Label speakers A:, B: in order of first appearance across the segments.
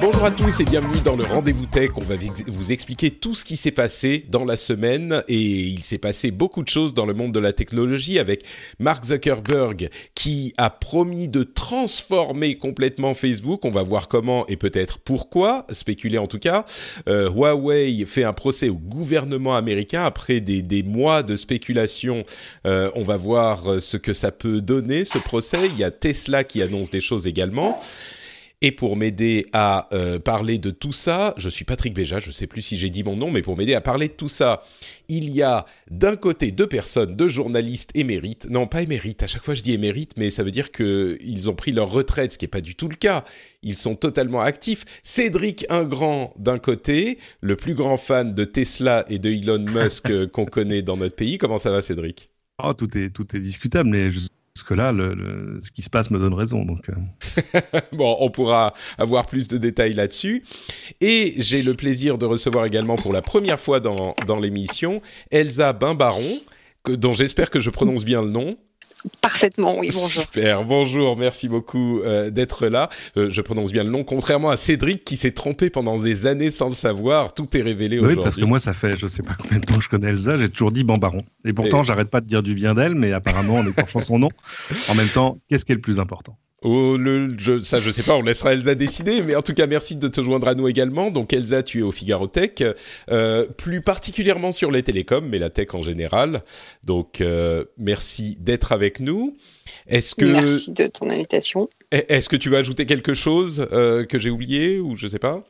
A: Bonjour à tous et bienvenue dans le Rendez-vous Tech. On va vous expliquer tout ce qui s'est passé dans la semaine et il s'est passé beaucoup de choses dans le monde de la technologie avec Mark Zuckerberg qui a promis de transformer complètement Facebook. On va voir comment et peut-être pourquoi, spéculer en tout cas. Euh, Huawei fait un procès au gouvernement américain après des, mois de spéculation. Euh, on va voir ce que ça peut donner ce procès. Il y a Tesla qui annonce des choses également. Et pour m'aider à euh, parler de tout ça, je suis Patrick Béja, je ne sais plus si j'ai dit mon nom, mais pour m'aider à parler de tout ça, il y a d'un côté deux personnes, deux journalistes émérites. Non, pas émérites, à chaque fois je dis émérites, mais ça veut dire qu'ils ont pris leur retraite, ce qui n'est pas du tout le cas. Ils sont totalement actifs. Cédric Ingrand d'un côté, le plus grand fan de Tesla et de Elon Musk euh, qu'on connaît dans notre pays. Comment ça va Cédric?
B: Oh, tout est tout est discutable, mais je parce que là, ce qui se passe me donne raison. Donc,
A: euh. bon, on pourra avoir plus de détails là-dessus. Et j'ai le plaisir de recevoir également pour la première fois dans, dans l'émission Elsa Bimbaron, dont j'espère que je prononce bien le nom.
C: Parfaitement, oui, bonjour.
A: Super, bonjour, merci beaucoup euh, d'être là. Euh, je prononce bien le nom, contrairement à Cédric qui s'est trompé pendant des années sans le savoir, tout est révélé aujourd'hui.
B: Oui, parce que moi, ça fait je sais pas combien de temps que je connais Elsa, j'ai toujours dit Bambaron. Et pourtant, j'arrête pas de dire du bien d'elle, mais apparemment, en écorchant son nom. En même temps, qu'est-ce qui est le plus important?
A: Oh, le, je, ça, je sais pas, on laissera Elsa décider, mais en tout cas, merci de te joindre à nous également. Donc, Elsa, tu es au Figaro Tech, euh, plus particulièrement sur les télécoms, mais la tech en général. Donc, euh, merci d'être avec nous.
C: Est-ce que merci de ton invitation.
A: Est-ce que tu veux ajouter quelque chose euh, que j'ai oublié ou je sais pas?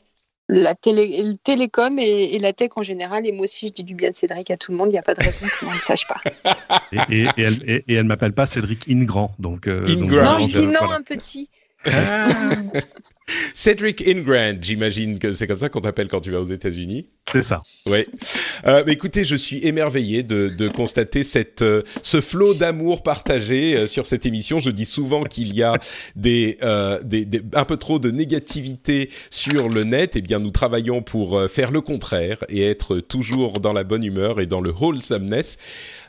C: La télé, le télécom et, la tech en général. Et moi aussi, je dis du bien de Cédric à tout le monde. Il n'y a pas de raison qu'on ne le sache pas.
B: et, elle, et, elle m'appelle pas Cédric Ingrand. Donc,
C: euh, non, je dis non, un petit. Ah.
A: Cedric Ingrand, j'imagine que c'est comme ça qu'on t'appelle quand tu vas aux États-Unis.
B: C'est ça.
A: Oui. Euh, écoutez, je suis émerveillé de, de constater cette, euh, ce flot d'amour partagé euh, sur cette émission. Je dis souvent qu'il y a des, des, des, un peu trop de négativité sur le net. Eh bien, nous travaillons pour faire le contraire et être toujours dans la bonne humeur et dans le wholesomeness.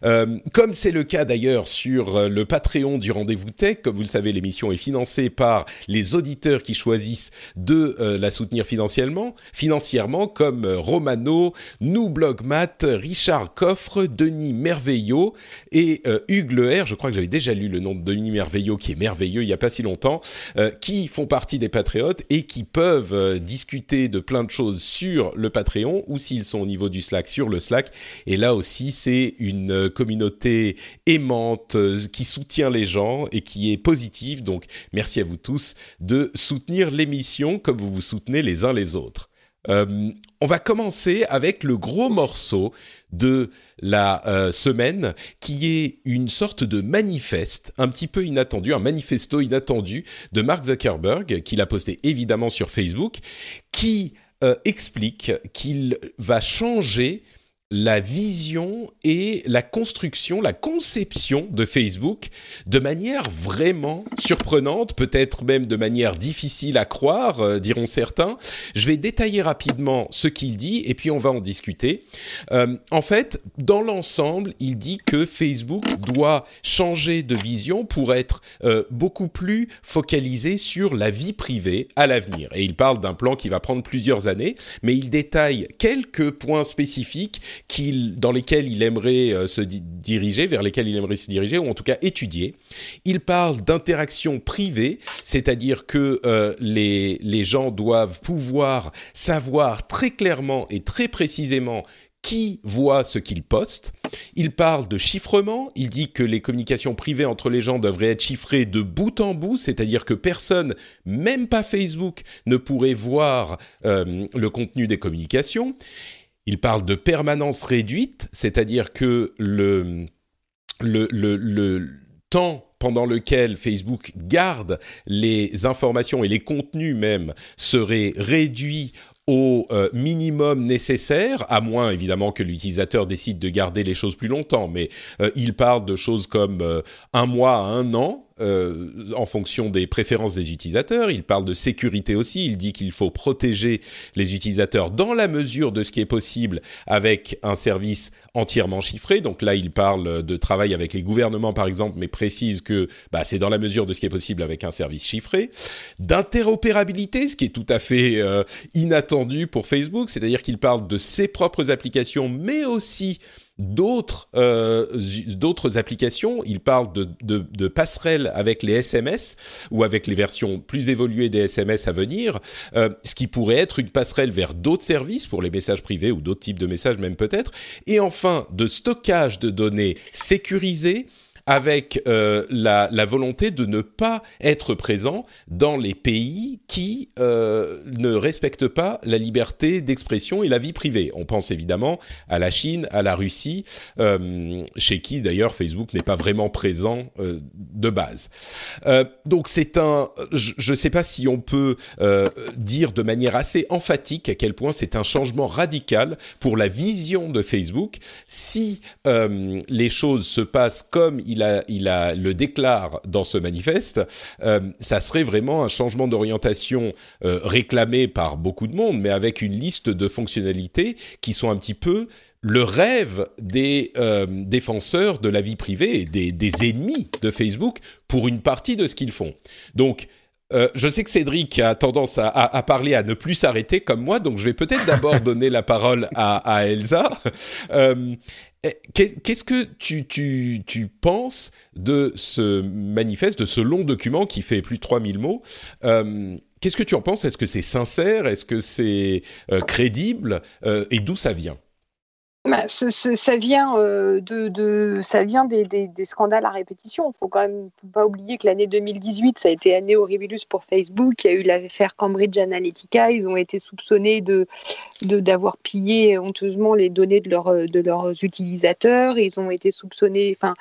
A: comme c'est le cas d'ailleurs sur le Patreon du Rendez-vous Tech, comme vous le savez, l'émission est financée par les auditeurs qui choisissent de la soutenir financièrement, financièrement comme Romain nous Blogmat, Richard Coffre, Denis Merveillot et euh, Hugues Leher, je crois que j'avais déjà lu le nom de Denis Merveillot qui est merveilleux il n'y a pas si longtemps, euh, qui font partie des Patriotes et qui peuvent euh, discuter de plein de choses sur le Patreon ou s'ils sont au niveau du Slack sur le Slack. Et là aussi, c'est une communauté aimante qui soutient les gens et qui est positive. Donc, merci à vous tous de soutenir comme vous vous soutenez les uns les autres. Euh, on va commencer avec le gros morceau de la euh, semaine, qui est une sorte de manifeste, un petit peu inattendu, un manifesto inattendu de Mark Zuckerberg, qu'il a posté évidemment sur Facebook, qui euh, explique qu'il va changer la vision et la construction, la conception de Facebook de manière vraiment surprenante, peut-être même de manière difficile à croire, euh, diront certains. Je vais détailler rapidement ce qu'il dit et puis on va en discuter. Euh, en fait, dans l'ensemble, il dit que Facebook doit changer de vision pour être euh, beaucoup plus focalisé sur la vie privée à l'avenir. Et il parle d'un plan qui va prendre plusieurs années, mais il détaille quelques points spécifiques dans lesquels il aimerait euh, se diriger, vers lesquels il aimerait se diriger, ou en tout cas étudier. Il parle d'interaction privée, c'est-à-dire que euh, les, les gens doivent pouvoir savoir très clairement et très précisément qui voit ce qu'il poste. Il parle de chiffrement, il dit que les communications privées entre les gens devraient être chiffrées de bout en bout, c'est-à-dire que personne, même pas Facebook, ne pourrait voir euh, le contenu des communications. Il parle de permanence réduite, c'est-à-dire que le, temps pendant lequel Facebook garde les informations et les contenus même serait réduit au euh, minimum nécessaire, à moins évidemment que l'utilisateur décide de garder les choses plus longtemps, mais euh, il parle de choses comme euh, un mois à un an en fonction des préférences des utilisateurs. Il parle de sécurité aussi. Il dit qu'il faut protéger les utilisateurs dans la mesure de ce qui est possible avec un service entièrement chiffré. Donc là, il parle de travail avec les gouvernements, par exemple, mais précise que bah, c'est dans la mesure de ce qui est possible avec un service chiffré. D'interopérabilité, ce qui est tout à fait inattendu pour Facebook, c'est-à-dire qu'il parle de ses propres applications, mais aussi d'autres euh, d'autres applications. Il parle de, de, passerelles avec les SMS ou avec les versions plus évoluées des SMS à venir, euh, ce qui pourrait être une passerelle vers d'autres services pour les messages privés ou d'autres types de messages même peut-être. Et enfin, de stockage de données sécurisées avec euh, la, volonté de ne pas être présent dans les pays qui euh, ne respectent pas la liberté d'expression et la vie privée. On pense évidemment à la Chine, à la Russie, euh, chez qui d'ailleurs Facebook n'est pas vraiment présent de base. Donc c'est un, je ne sais pas si on peut dire de manière assez emphatique à quel point c'est un changement radical pour la vision de Facebook. Si les choses se passent comme il le déclare dans ce manifeste, euh, ça serait vraiment un changement d'orientation euh, réclamé par beaucoup de monde, mais avec une liste de fonctionnalités qui sont un petit peu le rêve des euh, défenseurs de la vie privée et des, des, ennemis de Facebook pour une partie de ce qu'ils font. Donc, euh, je sais que Cédric a tendance à, à, à parler, à ne plus s'arrêter comme moi, donc je vais peut-être d'abord donner la parole à, à Elsa. Euh, Qu'est-ce que tu, tu, tu, penses de ce manifeste, de ce long document qui fait plus de 3000 mots? Euh, Qu'est-ce que tu en penses? Est-ce que c'est sincère? Est-ce que c'est crédible? Et d'où ça vient?
C: Bah, ça vient, euh, des, scandales à répétition. Il ne faut quand même pas oublier que l'année 2018, ça a été année horribilus pour Facebook. Il y a eu l'affaire Cambridge Analytica. Ils ont été soupçonnés de, d'avoir pillé honteusement les données de, leur, de leurs utilisateurs. Ils ont été soupçonnés, enfin,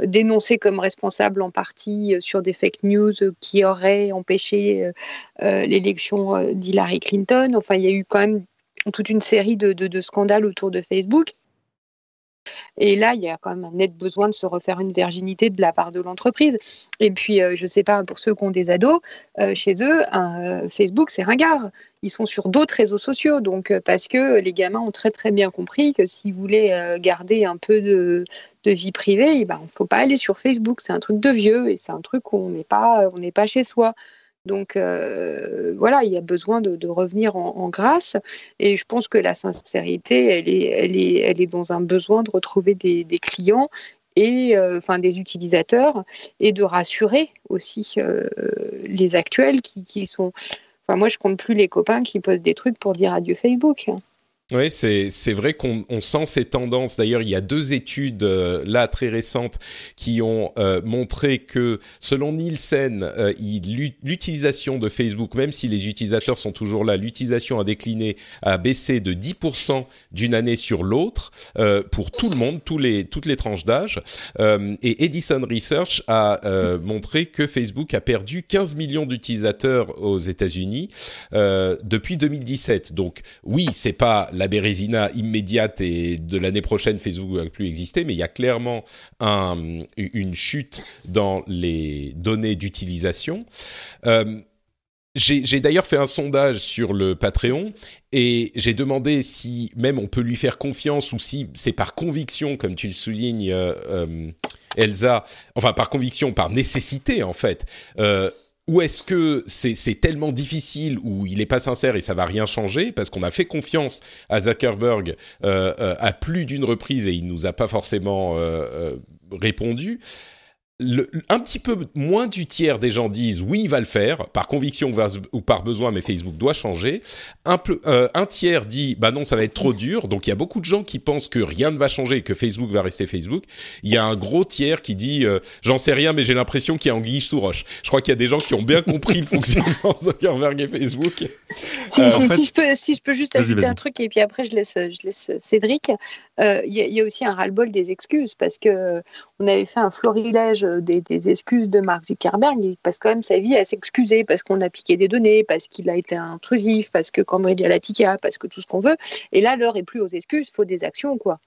C: dénoncés comme responsables en partie sur des fake news qui auraient empêché euh, euh l'élection d'Hillary Clinton. Enfin, il y a eu quand même toute une série de, scandales autour de Facebook. Et là, il y a quand même un net besoin de se refaire une virginité de la part de l'entreprise. Et puis, euh, je ne sais pas, pour ceux qui ont des ados, euh, chez eux, euh, Facebook, c'est ringard. Ils sont sur d'autres réseaux sociaux. Donc, parce que les gamins ont très, très bien compris que s'ils voulaient garder un peu de, vie privée, eh ben, il ne faut pas aller sur Facebook. C'est un truc de vieux et c'est un truc où on n'est pas, pas chez soi. Donc euh, voilà, il y a besoin de, revenir en, grâce. Et je pense que la sincérité, elle est, elle est, elle est dans un besoin de retrouver des, clients et euh, enfin des utilisateurs et de rassurer aussi euh, les actuels qui, qui sont. Enfin, moi, je compte plus les copains qui posent des trucs pour dire adieu Facebook.
A: Oui, c'est vrai qu'on sent ces tendances. D'ailleurs, il y a deux études euh, là très récentes qui ont euh, montré que selon Nielsen, euh, l'utilisation de Facebook, même si les utilisateurs sont toujours là, l'utilisation a décliné, a baissé de 10% d'une année sur l'autre euh, pour tout le monde, tous les, toutes les tranches d'âge. Euh, et Edison Research a euh, montré que Facebook a perdu 15 millions d'utilisateurs aux États-Unis depuis 2017. Donc oui, c'est pas bérésina immédiate et de l'année prochaine, Facebook ne va plus exister, mais il y a clairement un, une chute dans les données d'utilisation. Euh, j'ai d'ailleurs fait un sondage sur le Patreon et j'ai demandé si même on peut lui faire confiance ou si c'est par conviction, comme tu le soulignes, euh, euh, Elsa, enfin par conviction, par nécessité en fait, ou est-ce que c'est tellement difficile ou il n'est pas sincère et ça va rien changer parce qu'on a fait confiance à Zuckerberg euh, euh, à plus d'une reprise et il nous a pas forcément euh, répondu le, un petit peu moins du tiers des gens disent oui, il va le faire, par conviction ou par besoin, mais Facebook doit changer. Un, peu, euh, un tiers dit bah non, ça va être trop dur. Donc il y a beaucoup de gens qui pensent que rien ne va changer et que Facebook va rester Facebook. Il y a un gros tiers qui dit euh, j'en sais rien, mais j'ai l'impression qu'il y a anguille sous roche. Je crois qu'il y a des gens qui ont bien compris le fonctionnement de Zuckerberg et Facebook.
C: Si, euh, si, fait... si, je peux, si je peux juste ajouter un truc et puis après je laisse, je laisse Cédric. Euh, il y, y, a aussi un ras-le-bol des excuses parce que on avait fait un florilège des, des, excuses de Mark Zuckerberg. Il passe quand même sa vie à s'excuser parce qu'on a piqué des données, parce qu'il a été intrusif, parce que Cambridge Analytica, parce que tout ce qu'on veut. Et là, l'heure est plus aux excuses, il faut des actions, quoi.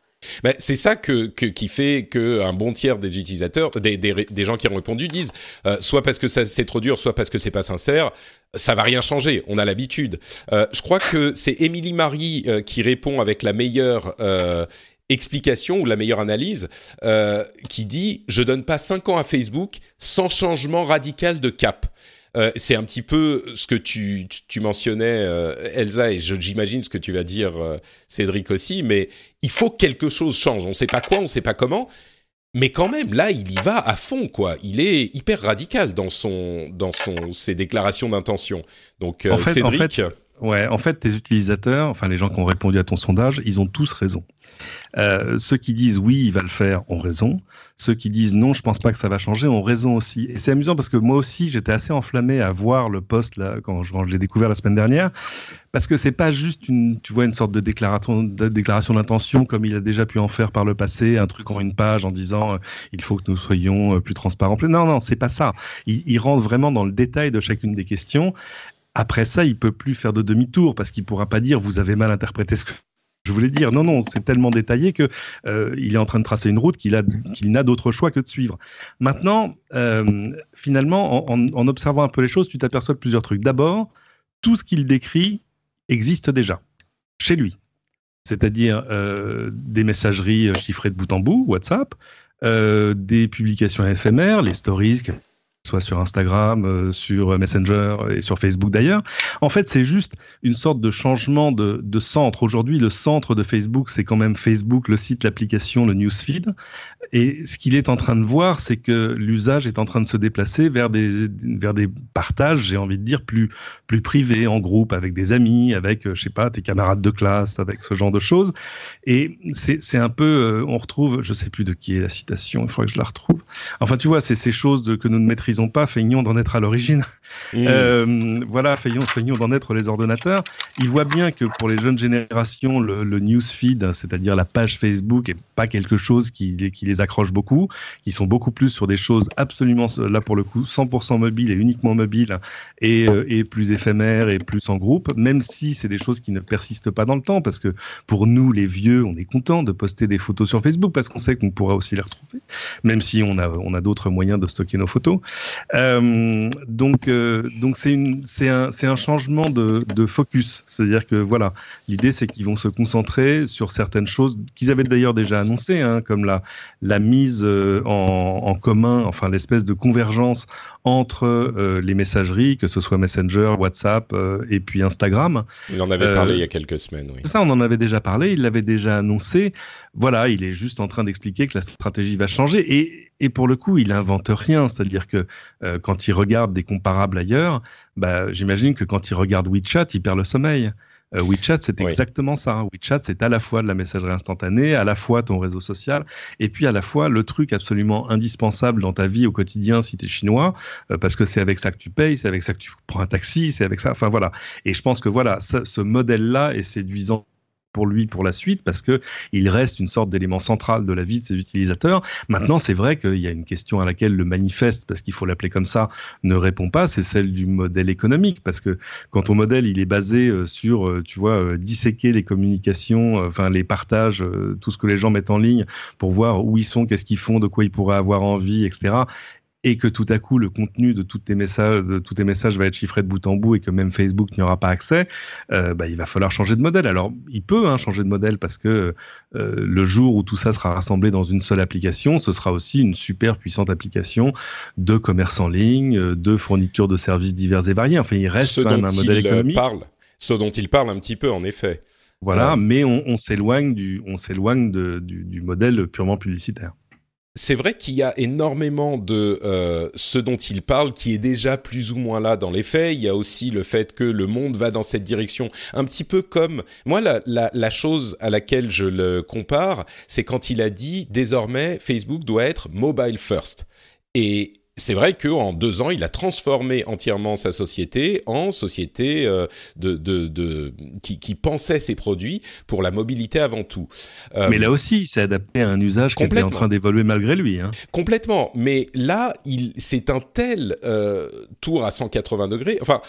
A: Ben, c'est ça que, qui fait que un bon tiers des utilisateurs, des, gens qui ont répondu disent, euh, soit parce que c'est trop dur, soit parce que c'est pas sincère, ça va rien changer, on a l'habitude. Euh, je crois que c'est Émilie Marie euh, qui répond avec la meilleure euh, explication ou la meilleure analyse, euh, qui dit je donne pas 5 ans à Facebook sans changement radical de cap. Euh, c'est un petit peu ce que tu, tu mentionnais, euh, Elsa, et j'imagine ce que tu vas dire, Cédric aussi, mais il faut que quelque chose change. On ne sait pas quoi, on ne sait pas comment, mais quand même, là, il y va à fond, quoi. Il est hyper radical dans son, dans son, ses déclarations d'intention. Donc,
B: En fait, en
A: Cédric,
B: fait, Ouais, en fait, tes utilisateurs, enfin les gens qui ont répondu à ton sondage, ils ont tous raison. Euh, ceux qui disent oui, il va le faire, ont raison. Ceux qui disent non, je pense pas que ça va changer, ont raison aussi. Et c'est amusant parce que moi aussi, j'étais assez enflammé à voir le post là quand je, l'ai découvert la semaine dernière, parce que c'est pas juste une, tu vois, une sorte de déclaration, d'intention comme il a déjà pu en faire par le passé, un truc en une page en disant euh, il faut que nous soyons euh, plus transparents. Non, non, c'est pas ça. Il rentre vraiment dans le détail de chacune des questions. Après ça, il peut plus faire de demi-tour parce qu'il pourra pas dire vous avez mal interprété ce que je voulais dire. Non, non, c'est tellement détaillé que euh, il est en train de tracer une route qu'il a qu'il n'a d'autre choix que de suivre. Maintenant, euh, finalement, en, observant un peu les choses, tu t'aperçois de plusieurs trucs. D'abord, tout ce qu'il décrit existe déjà chez lui, c'est-à-dire euh, des messageries chiffrées de bout en bout, WhatsApp, des publications éphémères, les stories soit sur Instagram, euh, sur Messenger et sur Facebook d'ailleurs. En fait, c'est juste une sorte de changement de, de centre. Aujourd'hui, le centre de Facebook, c'est quand même Facebook, le site, l'application, le newsfeed. Et ce qu'il est en train de voir, c'est que l'usage est en train de se déplacer vers des, vers des partages, j'ai envie de dire, plus, plus privés, en groupe, avec des amis, avec, je sais pas, tes camarades de classe, avec ce genre de choses. Et c'est un peu, euh, on retrouve, je sais plus de qui est la citation, il faudrait que je la retrouve. Enfin, tu vois, c'est ces choses que nous ne maîtrisons pas, feignons d'en être à l'origine.
A: Mmh.
B: Euh, voilà, feignons, feignons d'en être les ordonnateurs. Il voit bien que pour les jeunes générations, le, le newsfeed, c'est-à-dire la page Facebook, est pas quelque chose qui, qui les accroche beaucoup, qui sont beaucoup plus sur des choses absolument, là pour le coup, 100% mobile et uniquement mobile, et, euh, et plus éphémères et plus en groupe, même si c'est des choses qui ne persistent pas dans le temps, parce que pour nous, les vieux, on est content de poster des photos sur Facebook, parce qu'on sait qu'on pourra aussi les retrouver, même si on a, on a d'autres moyens de stocker nos photos. Euh, donc, euh, donc c'est une, c'est un, c'est un changement de, de focus. C'est-à-dire que voilà, l'idée c'est qu'ils vont se concentrer sur certaines choses qu'ils avaient d'ailleurs déjà annoncées, hein, comme la, la mise euh, en, en commun, enfin l'espèce de convergence entre euh, les messageries, que ce soit Messenger, WhatsApp et puis Instagram.
A: Il en avait parlé il y a quelques semaines, oui.
B: Ça, on en avait déjà parlé, il l'avait déjà annoncé. Voilà, il est juste en train d'expliquer que la stratégie va changer et, et pour le coup, il invente rien. C'est-à-dire que euh, quand il regarde des comparables ailleurs, bah, j'imagine que quand il regarde WeChat, il perd le sommeil. Euh, WeChat, c'est
A: Oui.
B: exactement ça. WeChat, c'est à la fois de la messagerie instantanée, à la fois ton réseau social, et puis à la fois le truc absolument indispensable dans ta vie au quotidien si tu es chinois, euh, parce que c'est avec ça que tu payes, c'est avec ça que tu prends un taxi, c'est avec ça. Enfin voilà. Et je pense que voilà, ça- ce modèle-là est séduisant pour lui pour la suite parce que il reste une sorte d'élément central de la vie de ses utilisateurs. Maintenant, c'est vrai qu'il y a une question à laquelle le manifeste, parce qu'il faut l'appeler comme ça, ne répond pas, c'est celle du modèle économique parce que quand ton modèle il est basé euh, sur, euh, tu vois, euh, disséquer les communications, enfin les partages, tout ce que les gens mettent en ligne pour voir où ils sont, qu'est-ce qu'ils font, de quoi ils pourraient avoir envie, etc et que tout à coup le contenu de tous tes messages, de tous tes messages va être chiffré de bout en bout et que même Facebook n'y aura pas accès, euh, bah, il va falloir changer de modèle. Alors il peut hein, changer de modèle parce que euh, le jour où tout ça sera rassemblé dans une seule application, ce sera aussi une super puissante application de commerce en ligne, euh, de fourniture de services divers et variés. Enfin, il reste quand même un modèle économique.
A: parle, ce dont il parle un petit peu, en effet.
B: Voilà,
A: Ouais.
B: mais on, on s'éloigne du, on s'éloigne du modèle purement publicitaire.
A: C'est vrai qu'il y a énormément de euh, ce dont il parle qui est déjà plus ou moins là dans les faits. Il y a aussi le fait que le monde va dans cette direction, un petit peu comme moi la, la, la chose à laquelle je le compare, c'est quand il a dit désormais Facebook doit être mobile first. Et c'est vrai qu'en deux ans, il a transformé entièrement sa société en société euh, de, de, de, qui, qui pensait ses produits pour la mobilité avant tout. Euh,
B: mais là aussi, il s'est adapté à un usage qui était en train d'évoluer malgré lui. Hein.
A: Complètement. Mais là, il, c'est un tel euh, tour à 180 degrés. Enfin,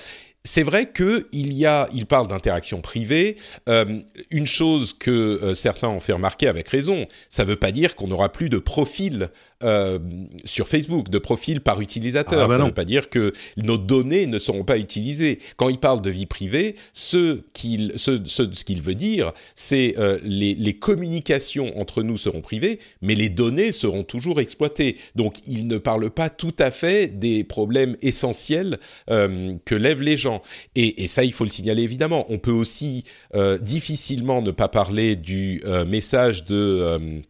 A: c'est vrai que il y a, il parle d'interaction privée. Euh, une chose que euh, certains ont fait remarquer avec raison, ça ne veut pas dire qu'on n'aura plus de profil euh, sur Facebook, de profil par utilisateur.
B: Ah bah
A: ça ne veut pas dire que nos données ne seront pas utilisées. Quand il parle de vie privée, ce qu'il, ce, ce, ce qu'il veut dire, c'est euh, les, les communications entre nous seront privées, mais les données seront toujours exploitées. Donc, il ne parle pas tout à fait des problèmes essentiels euh, que lèvent les gens. Et, et ça, il faut le signaler évidemment. On peut aussi euh, difficilement ne pas parler du message de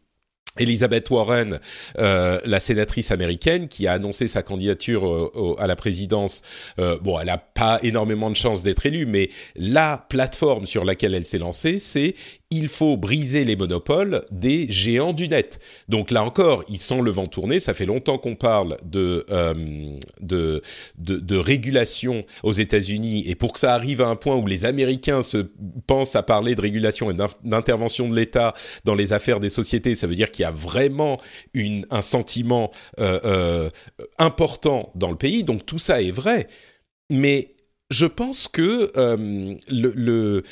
A: Elizabeth Warren, euh, la sénatrice américaine, qui a annoncé sa candidature euh, au- à la présidence. Euh, bon, elle n'a pas énormément de chances d'être élue, mais la plateforme sur laquelle elle s'est lancée, c'est il faut briser les monopoles des géants du net. Donc là encore, ils sentent le vent tourner. Ça fait longtemps qu'on parle de, euh, de, de, de régulation aux États-Unis, et pour que ça arrive à un point où les Américains se pensent à parler de régulation et d'in- d'intervention de l'État dans les affaires des sociétés, ça veut dire qu'il y a vraiment une, un sentiment euh, euh, important dans le pays. Donc tout ça est vrai, mais je pense que euh,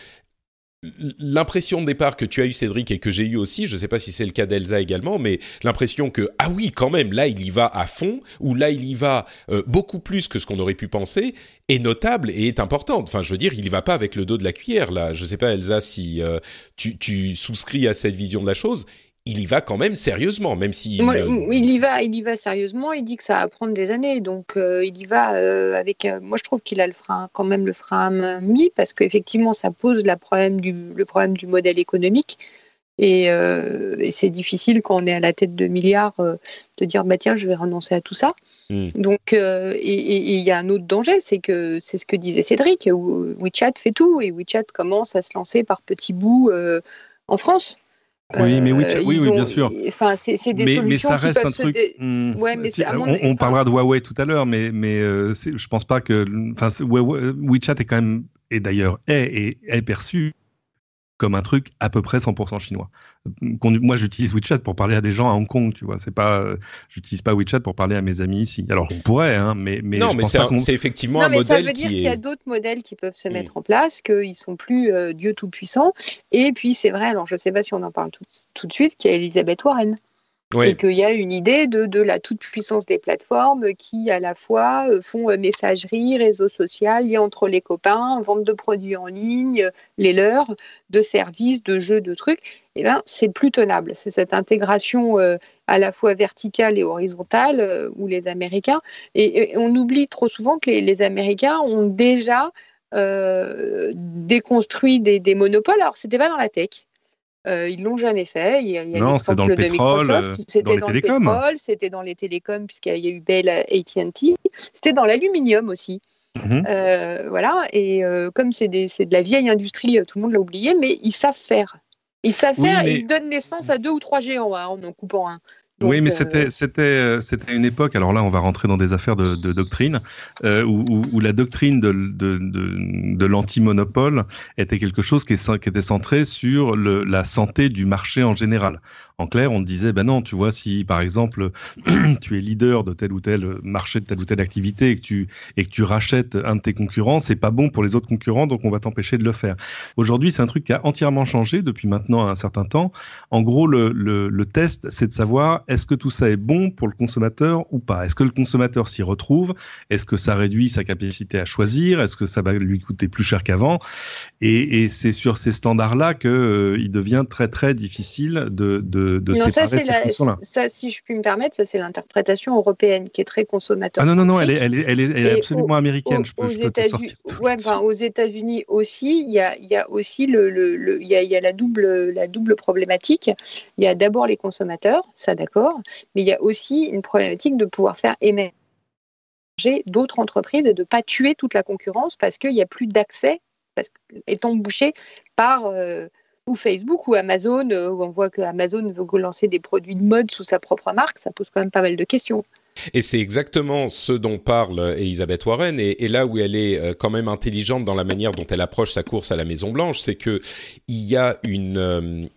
A: l'impression de départ que tu as eu Cédric et que j'ai eu aussi, je ne sais pas si c'est le cas d'Elsa également, mais l'impression que ah oui quand même là il y va à fond ou là il y va beaucoup plus que ce qu'on aurait pu penser est notable et est importante. Enfin je veux dire il y va pas avec le dos de la cuillère là. Je sais pas Elsa si tu souscris à cette vision de la chose. Il y va quand même sérieusement, même si
C: Moi, il y va, il y va sérieusement. Il dit que ça va prendre des années, donc euh, il y va euh, avec. euh, moi, je trouve qu'il a le frein, quand même le frein à main mis, parce qu'effectivement, ça pose la problème du, le problème du modèle économique. Et, euh, et c'est difficile quand on est à la tête de milliards euh, de dire bah tiens, je vais renoncer à tout ça.
A: Mm.
C: Donc, euh, et il y a un autre danger, c'est que c'est ce que disait Cédric. où WeChat fait tout et WeChat commence à se lancer par petits bouts euh, en France.
B: Oui, mais WeChat-
C: Euh,
B: oui, oui,
C: ont-
B: bien sûr.
C: Enfin, c'est des
B: mais, mais
C: solutions
B: ça
C: qui
B: reste
C: peuvent
B: un truc.
C: dé-
B: hmm,
C: Ouais, mais
B: on,
C: mon-
B: on parlera de Huawei tout à l'heure, mais mais euh, je pense pas que. Enfin, Huawei- WeChat est quand même et d'ailleurs est et est perçu comme un truc à peu près 100% chinois. Moi, j'utilise WeChat pour parler à des gens à Hong Kong, tu vois. C'est pas, euh, j'utilise pas WeChat pour parler à mes amis ici. Alors, on pourrait, hein, mais mais
A: non,
B: je
A: mais
B: pense
A: c'est
B: pas
A: un-
B: qu'on.
A: c'est effectivement
C: Non,
A: un
C: mais ça
A: modèle
C: veut dire
A: qui
C: qu'il y a d'autres modèles qui peuvent se
A: Mm.
C: mettre en place, qu'ils sont plus euh, Dieu tout-puissant. Et puis, c'est vrai, alors je ne sais pas si on en parle tout, tout de suite, qu'il y a Elisabeth Warren. Et qu'il y a une idée de, la toute-puissance des plateformes qui, à la fois, euh, font euh, messagerie, réseau social, lien entre les copains, vente de produits en ligne, les leurs, de services, de jeux, de trucs. Eh ben, c'est plus tenable. C'est cette intégration euh, à la fois verticale et horizontale où les Américains. Et, on oublie trop souvent que les, Américains ont déjà déconstruit des, des monopoles. Alors, c'était pas dans la tech. Euh, ils l'ont jamais fait. Il y a,
B: Non, c'était dans le pétrole,
C: Microsoft. C'était
B: dans les télécoms.
C: c'était dans les télécoms puisqu'il y a eu Bell, AT&T. C'était dans l'aluminium aussi.
B: Mhm.
C: Euh, voilà. Et euh, comme c'est de la vieille industrie, euh, tout le monde l'a oublié, mais ils savent faire. Ils savent
B: Oui,
C: faire
B: mais-
C: et ils donnent naissance à deux ou trois géants hein, en en coupant un.
B: Oui, mais
C: euh,
B: c'était c'était euh, c'était une époque. Alors là, on va rentrer dans des affaires de, de doctrine euh, où, où- où la doctrine de de, de, de l'anti-monopole était quelque chose qui, est, cen- qui était centré sur le, la santé du marché en général. En clair, on disait ben non, tu vois, si par exemple tu es leader de tel ou tel marché, de telle ou telle activité et que tu et que tu rachètes un de tes concurrents, c'est pas bon pour les autres concurrents, donc on va t'empêcher de le faire. Aujourd'hui, c'est un truc qui a entièrement changé depuis maintenant un certain temps. En gros, le, le, le test, c'est de savoir est-ce que tout ça est bon pour le consommateur ou pas? Est-ce que le consommateur s'y retrouve? Est-ce que ça réduit sa capacité à choisir? Est-ce que ça va lui coûter plus cher qu'avant? Et, et c'est sur ces standards-là qu'il euh, devient très très difficile de, de, de
C: non, ça,
B: séparer ces
C: la,
B: fonctions-là.
C: ça, si je puis me permettre, ça c'est l'interprétation européenne qui est très consommateur.
B: Ah non, non, non, elle est, elle est, elle est, elle est
C: Et
B: absolument
C: aux-
B: américaine. je peux,
C: aux
B: je peux te
C: États-Unis,
B: sortir.
C: ouais, enfin, aux États-Unis aussi, il y a, il y a aussi le, le- le- il y a, il y a la double, la double problématique. Il y a d'abord les consommateurs, ça d'accord, mais il y a aussi une problématique de pouvoir faire émerger d'autres entreprises et de pas tuer toute la concurrence parce qu'il n'y a plus d'accès, étant bouché par euh, ou Facebook ou Amazon, euh, où on voit que Amazon veut lancer des produits de mode sous sa propre marque, ça pose quand même pas mal de questions.
A: Et c'est exactement ce dont parle euh, Elisabeth Warren, et, là où elle est quand même intelligente dans la manière dont elle approche sa course à la Maison Blanche, c'est que il y a une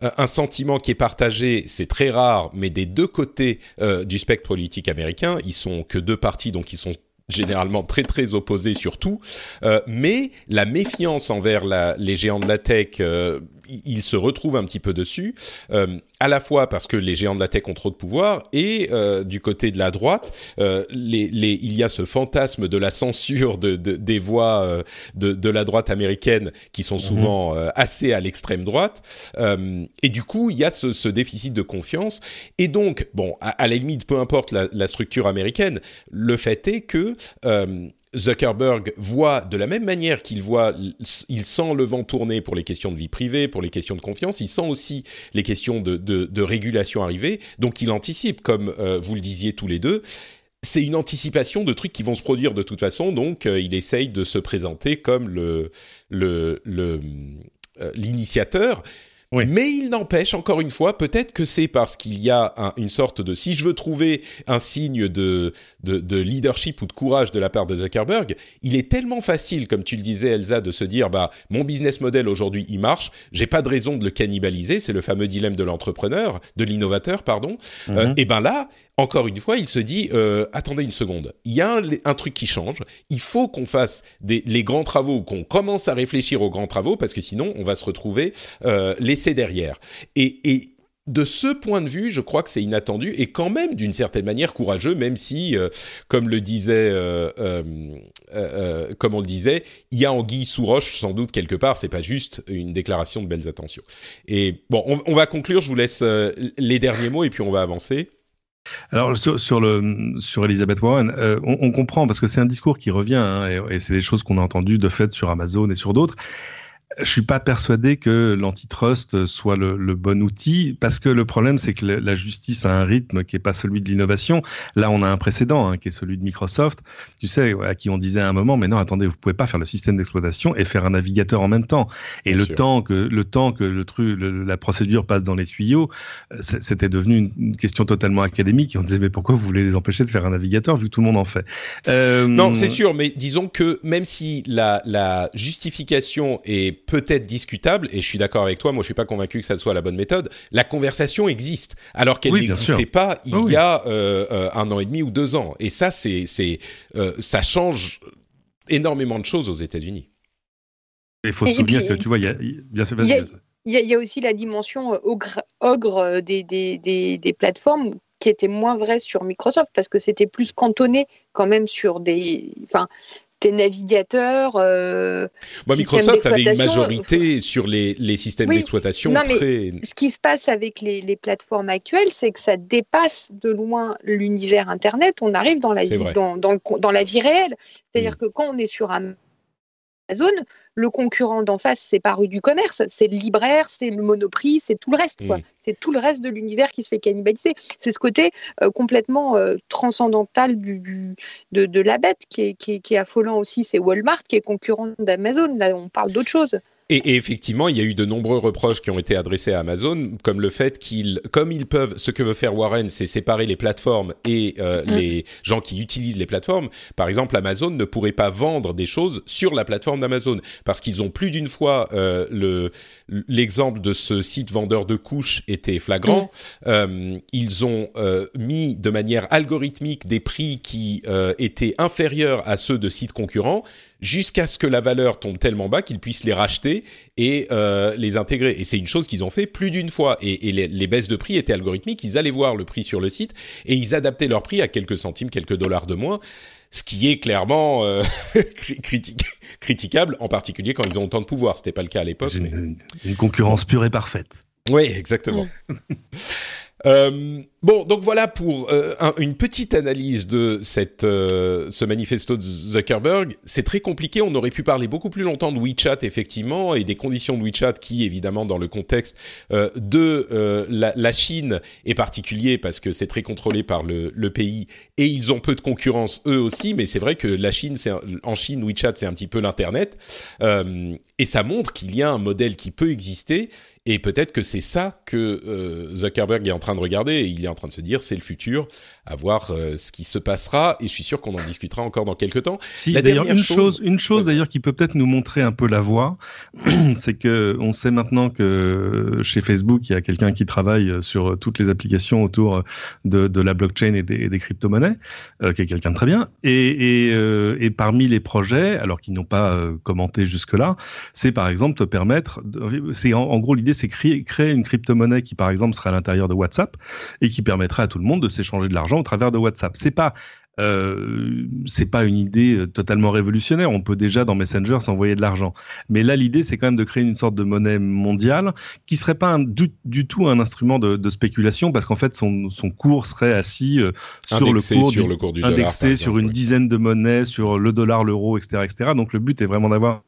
A: un sentiment qui est partagé, c'est très rare, mais des deux côtés euh, du spectre politique américain, ils sont que deux partis, donc ils sont généralement très très opposés sur tout, euh, mais la méfiance envers la, les géants de la tech, euh, il se retrouve un petit peu dessus, euh, à la fois parce que les géants de la tech ont trop de pouvoir et euh, du côté de la droite, euh, les, les, il y a ce fantasme de la censure de, de des voix de, de, la droite américaine qui sont souvent mmh. assez à l'extrême droite. et du coup, il y a ce, ce, déficit de confiance. Et donc, bon, à, à la limite, peu importe la, la, structure américaine, le fait est que Zuckerberg voit de la même manière qu'il voit, il sent le vent tourner pour les questions de vie privée, pour les questions de confiance, il sent aussi les questions de, régulation arriver, donc il anticipe, comme euh, vous le disiez tous les deux. C'est une anticipation de trucs qui vont se produire de toute façon, donc euh, il essaye de se présenter comme le l'initiateur. Euh, oui. Mais il n'empêche, encore une fois, peut-être que c'est parce qu'il y a un, une sorte de... Si je veux trouver un signe de, de, de, leadership ou de courage de la part de Zuckerberg, il est tellement facile, comme tu le disais Elsa, de se dire, bah, mon business model aujourd'hui, il marche, j'ai pas de raison de le cannibaliser, c'est le fameux dilemme de l'entrepreneur, de l'innovateur, pardon. Mm -hmm. euh, et ben là, encore une fois, il se dit euh, attendez une seconde, il y a un, un truc qui change. Il faut qu'on fasse des, les grands travaux, qu'on commence à réfléchir aux grands travaux, parce que sinon, on va se retrouver euh, laissé derrière. Et, de ce point de vue, je crois que c'est inattendu et quand même d'une certaine manière courageux, même si, euh, euh, euh, comme on le disait, il y a anguille sous roche sans doute quelque part. C'est pas juste une déclaration de belles intentions. Et bon, on, va conclure. Je vous laisse les derniers mots et puis on va avancer.
B: Alors sur, sur, Elizabeth Warren, on, comprend parce que c'est un discours qui revient hein, et c'est des choses qu'on a entendues de fait sur Amazon et sur d'autres je suis pas persuadé que l'antitrust soit le, le, bon outil parce que le problème c'est que la justice a un rythme qui est pas celui de l'innovation. Là, on a un précédent hein, qui est celui de Microsoft. Tu sais à qui on disait à un moment, mais non, attendez, vous pouvez pas faire le système d'exploitation et faire un navigateur en même temps. Et Bien le sûr. temps que le temps que le truc, le, la procédure passe dans les tuyaux, c'était devenu une, une, question totalement académique. Et on disait mais pourquoi vous voulez les empêcher de faire un navigateur vu que tout le monde en fait?
A: Euh... Non, c'est sûr, mais disons que même si la, la justification est peut-être discutable, et je suis d'accord avec toi, moi je suis pas convaincu que ça soit la bonne méthode, la conversation existe, alors qu'elle oui, n'existait pas il oui. y a euh, euh, un an et demi ou deux ans. Et ça, c'est, c'est, euh, ça change énormément de choses aux États-Unis.
B: Il faut se souvenir que tu vois, il y a, bien sûr,
C: il y, a, il y a aussi la dimension ogre, ogre des, des, des, des plateformes qui était moins vrai sur Microsoft parce que c'était plus cantonné quand même sur des enfin des navigateurs. Euh,
A: bon, Microsoft avait une majorité sur les, les systèmes oui. d'exploitation très.
C: ce qui se passe avec les, les plateformes actuelles, c'est que ça dépasse de loin l'univers Internet. On arrive dans la, vie, dans, dans, la vie réelle. C'est-à-dire mmh. que quand on est sur Amazon, le concurrent d'en face, c'est pas rue du commerce, c'est le libraire, c'est le monoprix, c'est tout le reste. Mmh. C'est tout le reste de l'univers qui se fait cannibaliser. C'est ce côté euh, complètement euh, transcendantal du, du, de, de, la bête qui est, qui, est, qui est affolant aussi. C'est Walmart qui est concurrent d'Amazon. Là, on parle d'autre chose.
A: Et, et, effectivement, il y a eu de nombreux reproches qui ont été adressés à Amazon, comme le fait qu'ils, comme ils peuvent, ce que veut faire Warren, c'est séparer les plateformes et euh, mmh. les gens qui utilisent les plateformes. Par exemple, Amazon ne pourrait pas vendre des choses sur la plateforme d'Amazon parce qu'ils ont plus d'une fois euh, le l'exemple de ce site vendeur de couches était flagrant. Mmh. Euh, ils ont euh, mis de manière algorithmique des prix qui euh, étaient inférieurs à ceux de sites concurrents jusqu'à ce que la valeur tombe tellement bas qu'ils puissent les racheter et euh, les intégrer. Et c'est une chose qu'ils ont fait plus d'une fois. Et, et les, les, baisses de prix étaient algorithmiques. Ils allaient voir le prix sur le site et ils adaptaient leur prix à quelques centimes, quelques dollars de moins. Ce qui est clairement euh, critique, critiquable, en particulier quand ils ont autant de pouvoir. C'était pas le cas à l'époque.
B: Une, mais... une, concurrence pure et parfaite.
A: Oui, exactement. Euh, bon, donc voilà pour euh, un, une petite analyse de cette, euh, ce manifesto de Zuckerberg. C'est très compliqué. On aurait pu parler beaucoup plus longtemps de WeChat, effectivement, et des conditions de WeChat qui, évidemment, dans le contexte euh, de euh, la, la, Chine est particulier parce que c'est très contrôlé par le, le, pays et ils ont peu de concurrence eux aussi. Mais c'est vrai que la Chine, c'est en Chine, WeChat, c'est un petit peu l'internet et ça montre qu'il y a un modèle qui peut exister Et peut-être que c'est ça que euh, Zuckerberg est en train de regarder. Et il est en train de se dire c'est le futur, à voir euh, ce qui se passera. Et je suis sûr qu'on en discutera encore dans quelques temps.
B: Si, d'ailleurs, une chose, une chose d'ailleurs qui peut peut-être nous montrer un peu la voie, c'est que on sait maintenant que chez Facebook, il y a quelqu'un qui travaille sur toutes les applications autour de, de la blockchain et des, des crypto-monnaies, euh, qui est quelqu'un de très bien. Et, et, euh, et parmi les projets, alors qu'ils n'ont pas commenté jusque-là, c'est par exemple te permettre, c'est en, en gros l'idée c'est créer, créer une crypto-monnaie qui, par exemple, serait à l'intérieur de WhatsApp et qui permettrait à tout le monde de s'échanger de l'argent au travers de WhatsApp. C'est pas euh, c'est pas une idée euh, totalement révolutionnaire. On peut déjà dans Messenger s'envoyer de l'argent. Mais là, l'idée, c'est quand même de créer une sorte de monnaie mondiale qui serait pas un, du, tout un instrument de, de spéculation parce qu'en fait, son, son, cours serait assis euh, sur, le cours,
A: sur du, le cours du
B: indexé
A: dollar,
B: sur une dizaine de monnaies, sur le dollar, l'euro, etc., etc. Donc le but est vraiment d'avoir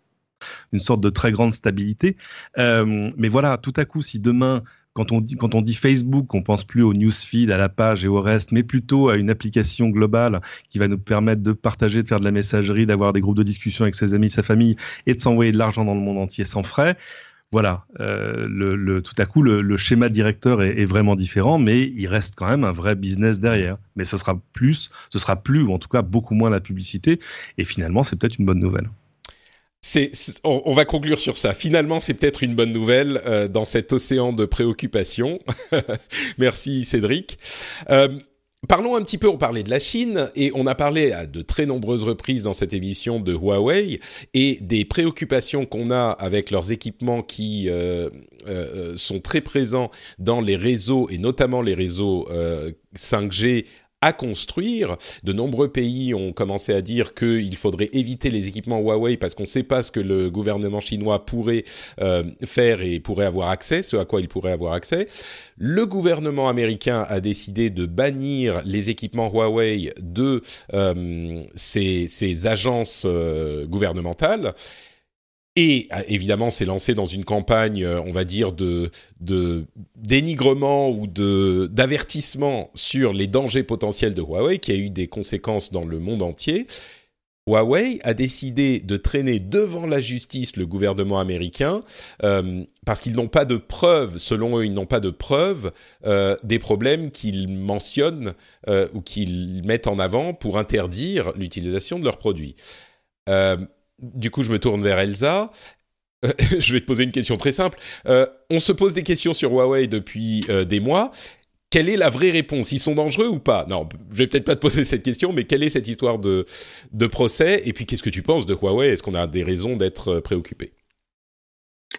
B: une sorte de très grande stabilité. Euh, mais voilà, tout à coup, si demain quand on dit Facebook, on pense plus au newsfeed, à la page et au reste, mais plutôt à une application globale qui va nous permettre de partager, de faire de la messagerie, d'avoir des groupes de discussion avec ses amis, sa famille et de s'envoyer de l'argent dans le monde entier sans frais. Voilà, euh, tout à coup, le, le schéma directeur est, est, vraiment différent, mais il reste quand même un vrai business derrière. Mais ce sera plus, ce sera plus, ou en tout cas beaucoup moins la publicité. Et finalement, c'est peut-être une bonne nouvelle.
A: On, va conclure sur ça. Finalement, c'est peut-être une bonne nouvelle euh, dans cet océan de préoccupations. Merci Cédric. Euh, Parlons un petit peu, on parlait de la Chine et on a parlé à de très nombreuses reprises dans cette émission de Huawei et des préoccupations qu'on a avec leurs équipements qui euh, sont très présents dans les réseaux et notamment les réseaux euh, 5G à construire. De nombreux pays ont commencé à dire qu'il faudrait éviter les équipements Huawei parce qu'on ne sait pas ce que le gouvernement chinois pourrait euh, faire et pourrait avoir accès, ce à quoi il pourrait avoir accès. Le gouvernement américain a décidé de bannir les équipements Huawei de euh, ces, ces, agences euh, gouvernementales. Et évidemment, c'est lancé dans une campagne, on va dire, de, dénigrement ou de d'avertissement sur les dangers potentiels de Huawei, qui a eu des conséquences dans le monde entier. Huawei a décidé de traîner devant la justice le gouvernement américain euh, parce qu'ils n'ont pas de preuves, selon eux, ils n'ont pas de preuves euh, des problèmes qu'ils mentionnent euh, ou qu'ils mettent en avant pour interdire l'utilisation de leurs produits du coup, je me tourne vers Elsa. Euh, je vais te poser une question très simple. Euh, on se pose des questions sur Huawei depuis euh, des mois. Quelle est la vraie réponse? Ils sont dangereux ou pas? Non, je vais peut-être pas te poser cette question, mais quelle est cette histoire de, de procès? Et puis, qu'est-ce que tu penses de Huawei? Est-ce qu'on a des raisons d'être préoccupé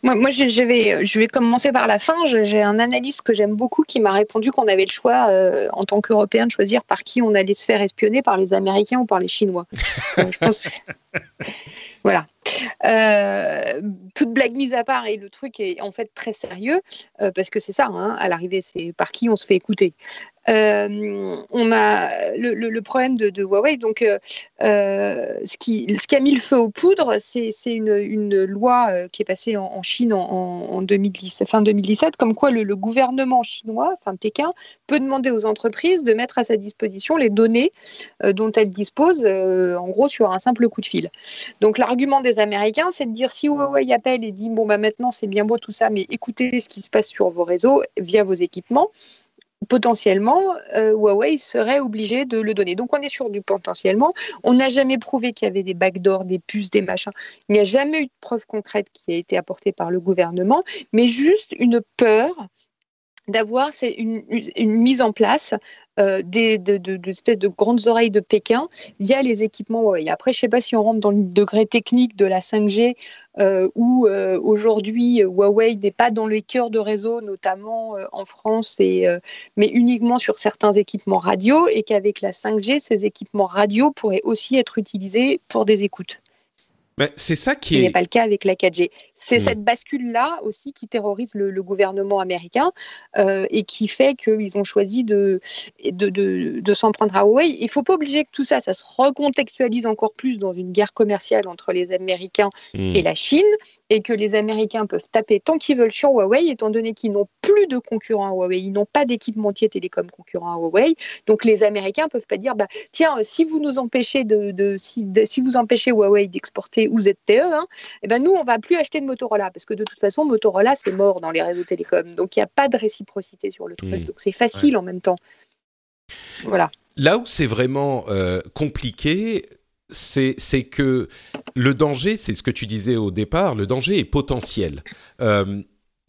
C: moi, moi je, je, vais, je vais commencer par la fin. J'ai un analyste que j'aime beaucoup qui m'a répondu qu'on avait le choix, euh, en tant qu'Européen, de choisir par qui on allait se faire espionner, par les Américains ou par les Chinois. Je pense. Voilà. Euh, toute blague mise à part, et le truc est en fait très sérieux, euh, parce que c'est ça, hein, à l'arrivée, c'est par qui on se fait écouter. Euh, on a le, problème de, Huawei. Donc, ce, qui, a mis le feu aux poudres, c'est une, loi qui est passée en, Chine en, en 2010, fin 2017, comme quoi le, le, gouvernement chinois, enfin Pékin, peut demander aux entreprises de mettre à sa disposition les données dont elles disposent, en gros, sur un simple coup de fil. Donc, l'argument des Américains, c'est de dire si Huawei appelle et dit bon bah maintenant c'est bien beau tout ça, mais écoutez ce qui se passe sur vos réseaux via vos équipements potentiellement, euh, Huawei serait obligé de le donner. Donc on est sur du potentiellement. On n'a jamais prouvé qu'il y avait des backdoors, des puces, des machins. Il n'y a jamais eu de preuve concrète qui a été apportée par le gouvernement, mais juste une peur d'avoir une, mise en place euh, des, de, espèces de grandes oreilles de Pékin via les équipements Huawei. Après, je ne sais pas si on rentre dans le degré technique de la 5G euh, où euh, aujourd'hui Huawei n'est pas dans les cœurs de réseau, notamment en France, mais uniquement sur certains équipements radio, et qu'avec la 5G, ces équipements radio pourraient aussi être utilisés pour des écoutes.
A: Mais c'est ça qui
C: Ce
A: est.
C: n'est pas le cas avec la 4G. C'est mmh. cette bascule-là aussi qui terrorise le, le gouvernement américain euh, et qui fait qu'ils ont choisi de, de, de, de s'en prendre à Huawei. Il ne faut pas obliger que tout ça, ça se recontextualise encore plus dans une guerre commerciale entre les Américains mmh. et la Chine et que les Américains peuvent taper tant qu'ils veulent sur Huawei, étant donné qu'ils n'ont plus de concurrents à Huawei, ils n'ont pas d'équipementier télécom concurrent à Huawei. Donc les Américains ne peuvent pas dire, bah, tiens, si vous nous empêchez de, de si, si vous empêchez Huawei d'exporter HTC ou ZTE, hein, eh ben nous, on va plus acheter de Motorola parce que de toute façon, Motorola, c'est mort dans les réseaux télécoms. Donc, il n'y a pas de réciprocité sur le truc. Hmm. Donc, c'est facile en même temps. Voilà.
A: Là où c'est vraiment euh, compliqué, c'est que le danger, c'est ce que tu disais au départ, le danger est potentiel. Euh,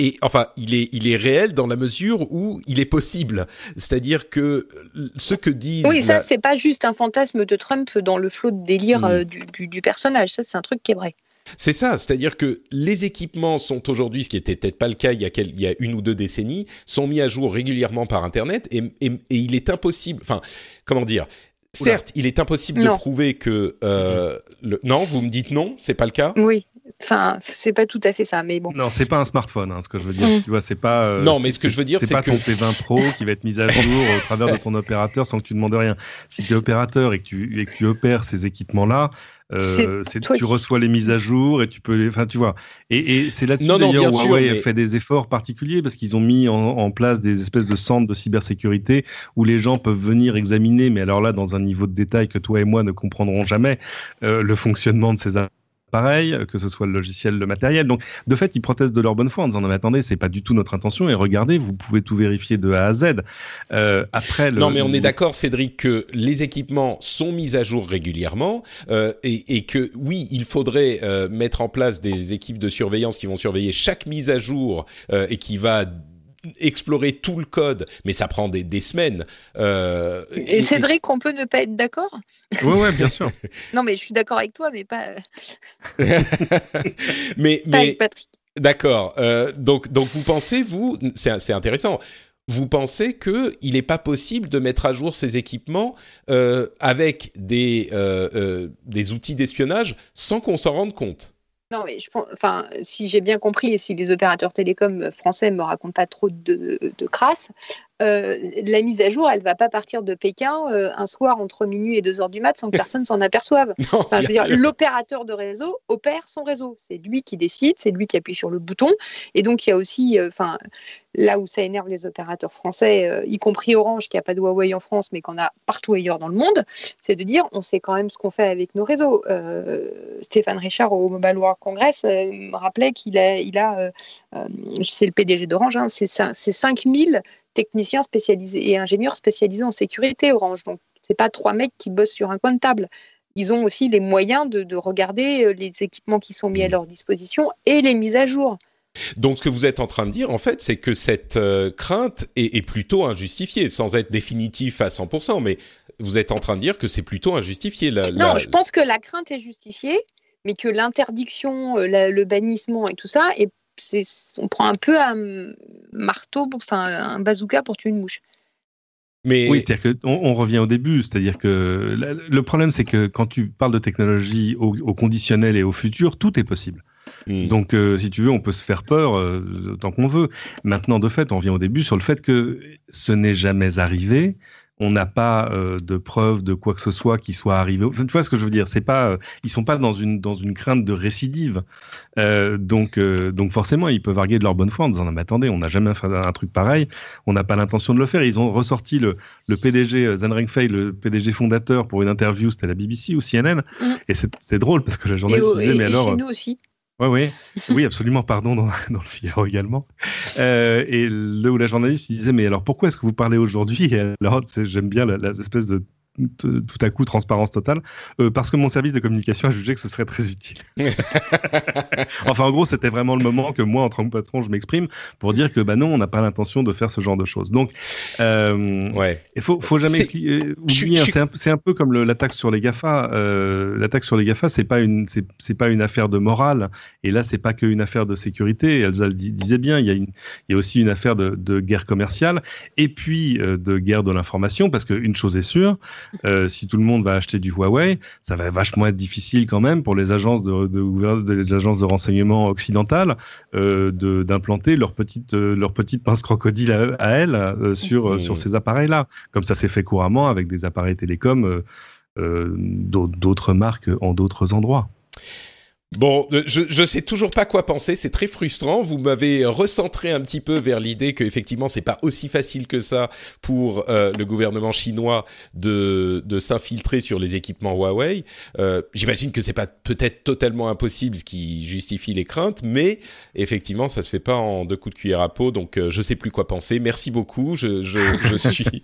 A: et enfin, il est, il est réel dans la mesure où il est possible. C'est-à-dire que ce que disent.
C: Oui, ça, c'est pas juste un fantasme de Trump dans le flot de délire hmm. euh, du, du, personnage. Ça, c'est un truc qui est vrai.
A: C'est ça, c'est-à-dire que les équipements sont aujourd'hui, ce qui était peut-être pas le cas il y, a il y a une ou deux décennies, sont mis à jour régulièrement par Internet et, et, et il est impossible, enfin, comment dire, Certes, il est impossible de prouver que euh, le... non, vous me dites non, c'est pas le cas?
C: Oui. Enfin, c'est pas tout à fait ça, mais bon.
B: Non, c'est pas un smartphone, hein, ce que je veux dire. Mm. Tu vois, c'est pas. Euh,
A: non, mais ce que je veux dire, c'est
B: pas
A: que...
B: ton P20 Pro qui va être mis à jour au travers de ton opérateur sans que tu demandes rien. Si tu es opérateur et que tu, et que tu opères ces équipements-là, euh, tu reçois les mises à jour et tu peux, enfin, tu vois. Et, et c'est là-dessus d'ailleurs Huawei a fait des efforts particuliers parce qu'ils ont mis en, en, place des espèces de centres de cybersécurité où les gens peuvent venir examiner, mais alors là, dans un niveau de détail que toi et moi ne comprendrons jamais, euh, le fonctionnement de ces pareil, que ce soit le logiciel, le matériel. Donc, de fait, ils protestent de leur bonne foi en disant non mais attendez, c'est pas du tout notre intention. Et regardez, vous pouvez tout vérifier de A à Z. Euh, après,
A: non mais on est d'accord, Cédric, que les équipements sont mis à jour régulièrement euh, et, et, que oui, il faudrait euh, mettre en place des équipes de surveillance qui vont surveiller chaque mise à jour euh, et qui va explorer tout le code, mais ça prend des, des semaines.
C: Euh, et, Cédric, on peut ne pas être d'accord?
B: Oui, ouais, bien sûr.
C: non, mais je suis d'accord avec toi, mais pas.
A: mais, pas mais... avec Patrick. D'accord. Euh, donc, donc vous pensez, vous, c'est intéressant. Vous pensez que il n'est pas possible de mettre à jour ces équipements euh, avec des euh, euh, des outils d'espionnage sans qu'on s'en rende compte?
C: Non, mais enfin, si j'ai bien compris et si les opérateurs télécoms français me racontent pas trop de, de crasse, euh, la mise à jour, elle va pas partir de Pékin euh, un soir entre minuit et 2 heures du mat sans que personne s'en aperçoive. l'opérateur de réseau opère son réseau. C'est lui qui décide, c'est lui qui appuie sur le bouton. Et donc, il y a aussi, euh, enfin, là où ça énerve les opérateurs français, y compris Orange, qui n'a pas de Huawei en France, mais qu'on a partout ailleurs dans le monde, c'est de dire, on sait quand même ce qu'on fait avec nos réseaux. Stéphane Richard au Mobile World Congress me rappelait qu'il a, il a c'est le PDG d'Orange, hein, c'est 5000 techniciens spécialisés et ingénieurs spécialisés en sécurité Orange. Donc, ce n'est pas trois mecs qui bossent sur un coin de table. Ils ont aussi les moyens de, regarder euh, les équipements qui sont mis à leur disposition et les mises à jour.
A: Donc, ce que vous êtes en train de dire, en fait, c'est que cette euh, crainte est, plutôt injustifiée, sans être définitif à 100%, mais vous êtes en train de dire que c'est plutôt injustifié.
C: non, je pense que la crainte est justifiée, mais que l'interdiction, euh, le bannissement et tout ça est on prend un peu un marteau, enfin un bazooka pour tuer une mouche.
B: Mais... Oui, c'est-à-dire qu'on on revient au début, c'est-à-dire que le problème, c'est que quand tu parles de technologie au, conditionnel et au futur, tout est possible. Hmm. Donc, euh, si tu veux, on peut se faire peur euh, tant qu'on veut. Maintenant, de fait, on revient au début sur le fait que ce n'est jamais arrivé on n'a pas euh, de preuves de quoi que ce soit qui soit arrivé. tu vois ce que je veux dire? C'est pas, euh, ils sont pas dans une dans une crainte de récidive. Euh, donc donc forcément, ils peuvent arguer de leur bonne foi en disant mais attendez, on n'a jamais fait un truc pareil, on n'a pas l'intention de le faire. Ils ont ressorti le le PDG Zan Fei, le PDG fondateur, pour une interview, c'était la BBC ou CNN, mmh. et c'est drôle parce que la journaliste disait mais alors.
C: Chez nous aussi.
B: Oui, oui, oui, absolument, pardon, dans, dans le Figaro également. Euh, et le ou la journaliste disait, mais alors pourquoi est-ce que vous parlez aujourd'hui? Alors, j'aime bien l'espèce de tout à coup transparence totale, euh, parce que mon service de communication a jugé que ce serait très utile. enfin, en gros, c'était vraiment le moment que moi, en tant que patron, je m'exprime pour dire que bah non, on n'a pas l'intention de faire ce genre de choses. Donc, euh, ouais. il faut, faut jamais euh, oublier. Hein, c'est un, un, peu comme l'attaque sur les Gafa. Euh, l'attaque sur les Gafa, c'est pas une, c'est pas une affaire de morale. Et là, c'est pas qu'une affaire de sécurité. Elsa le disait bien. Il y a une, il y a aussi une affaire de, de guerre commerciale et puis de guerre de l'information, parce qu'une chose est sûre. Euh, si tout le monde va acheter du Huawei, ça va vachement être difficile quand même pour les agences de, de, agences de renseignement occidentales euh, d'implanter leur petite euh, leur petite pince crocodile à, elles sur sur ces appareils-là, comme ça s'est fait couramment avec des appareils télécoms d'autres marques en d'autres endroits.
A: Bon, euh, je, je sais toujours pas quoi penser. C'est très frustrant. Vous m'avez recentré un petit peu vers l'idée que effectivement c'est pas aussi facile que ça pour euh, le gouvernement chinois de, de s'infiltrer sur les équipements Huawei. Euh, J'imagine que c'est pas peut-être totalement impossible, ce qui justifie les craintes, mais effectivement ça se fait pas en deux coups de cuillère à peau. Donc euh, je sais plus quoi penser. Merci beaucoup. Je, je, je suis.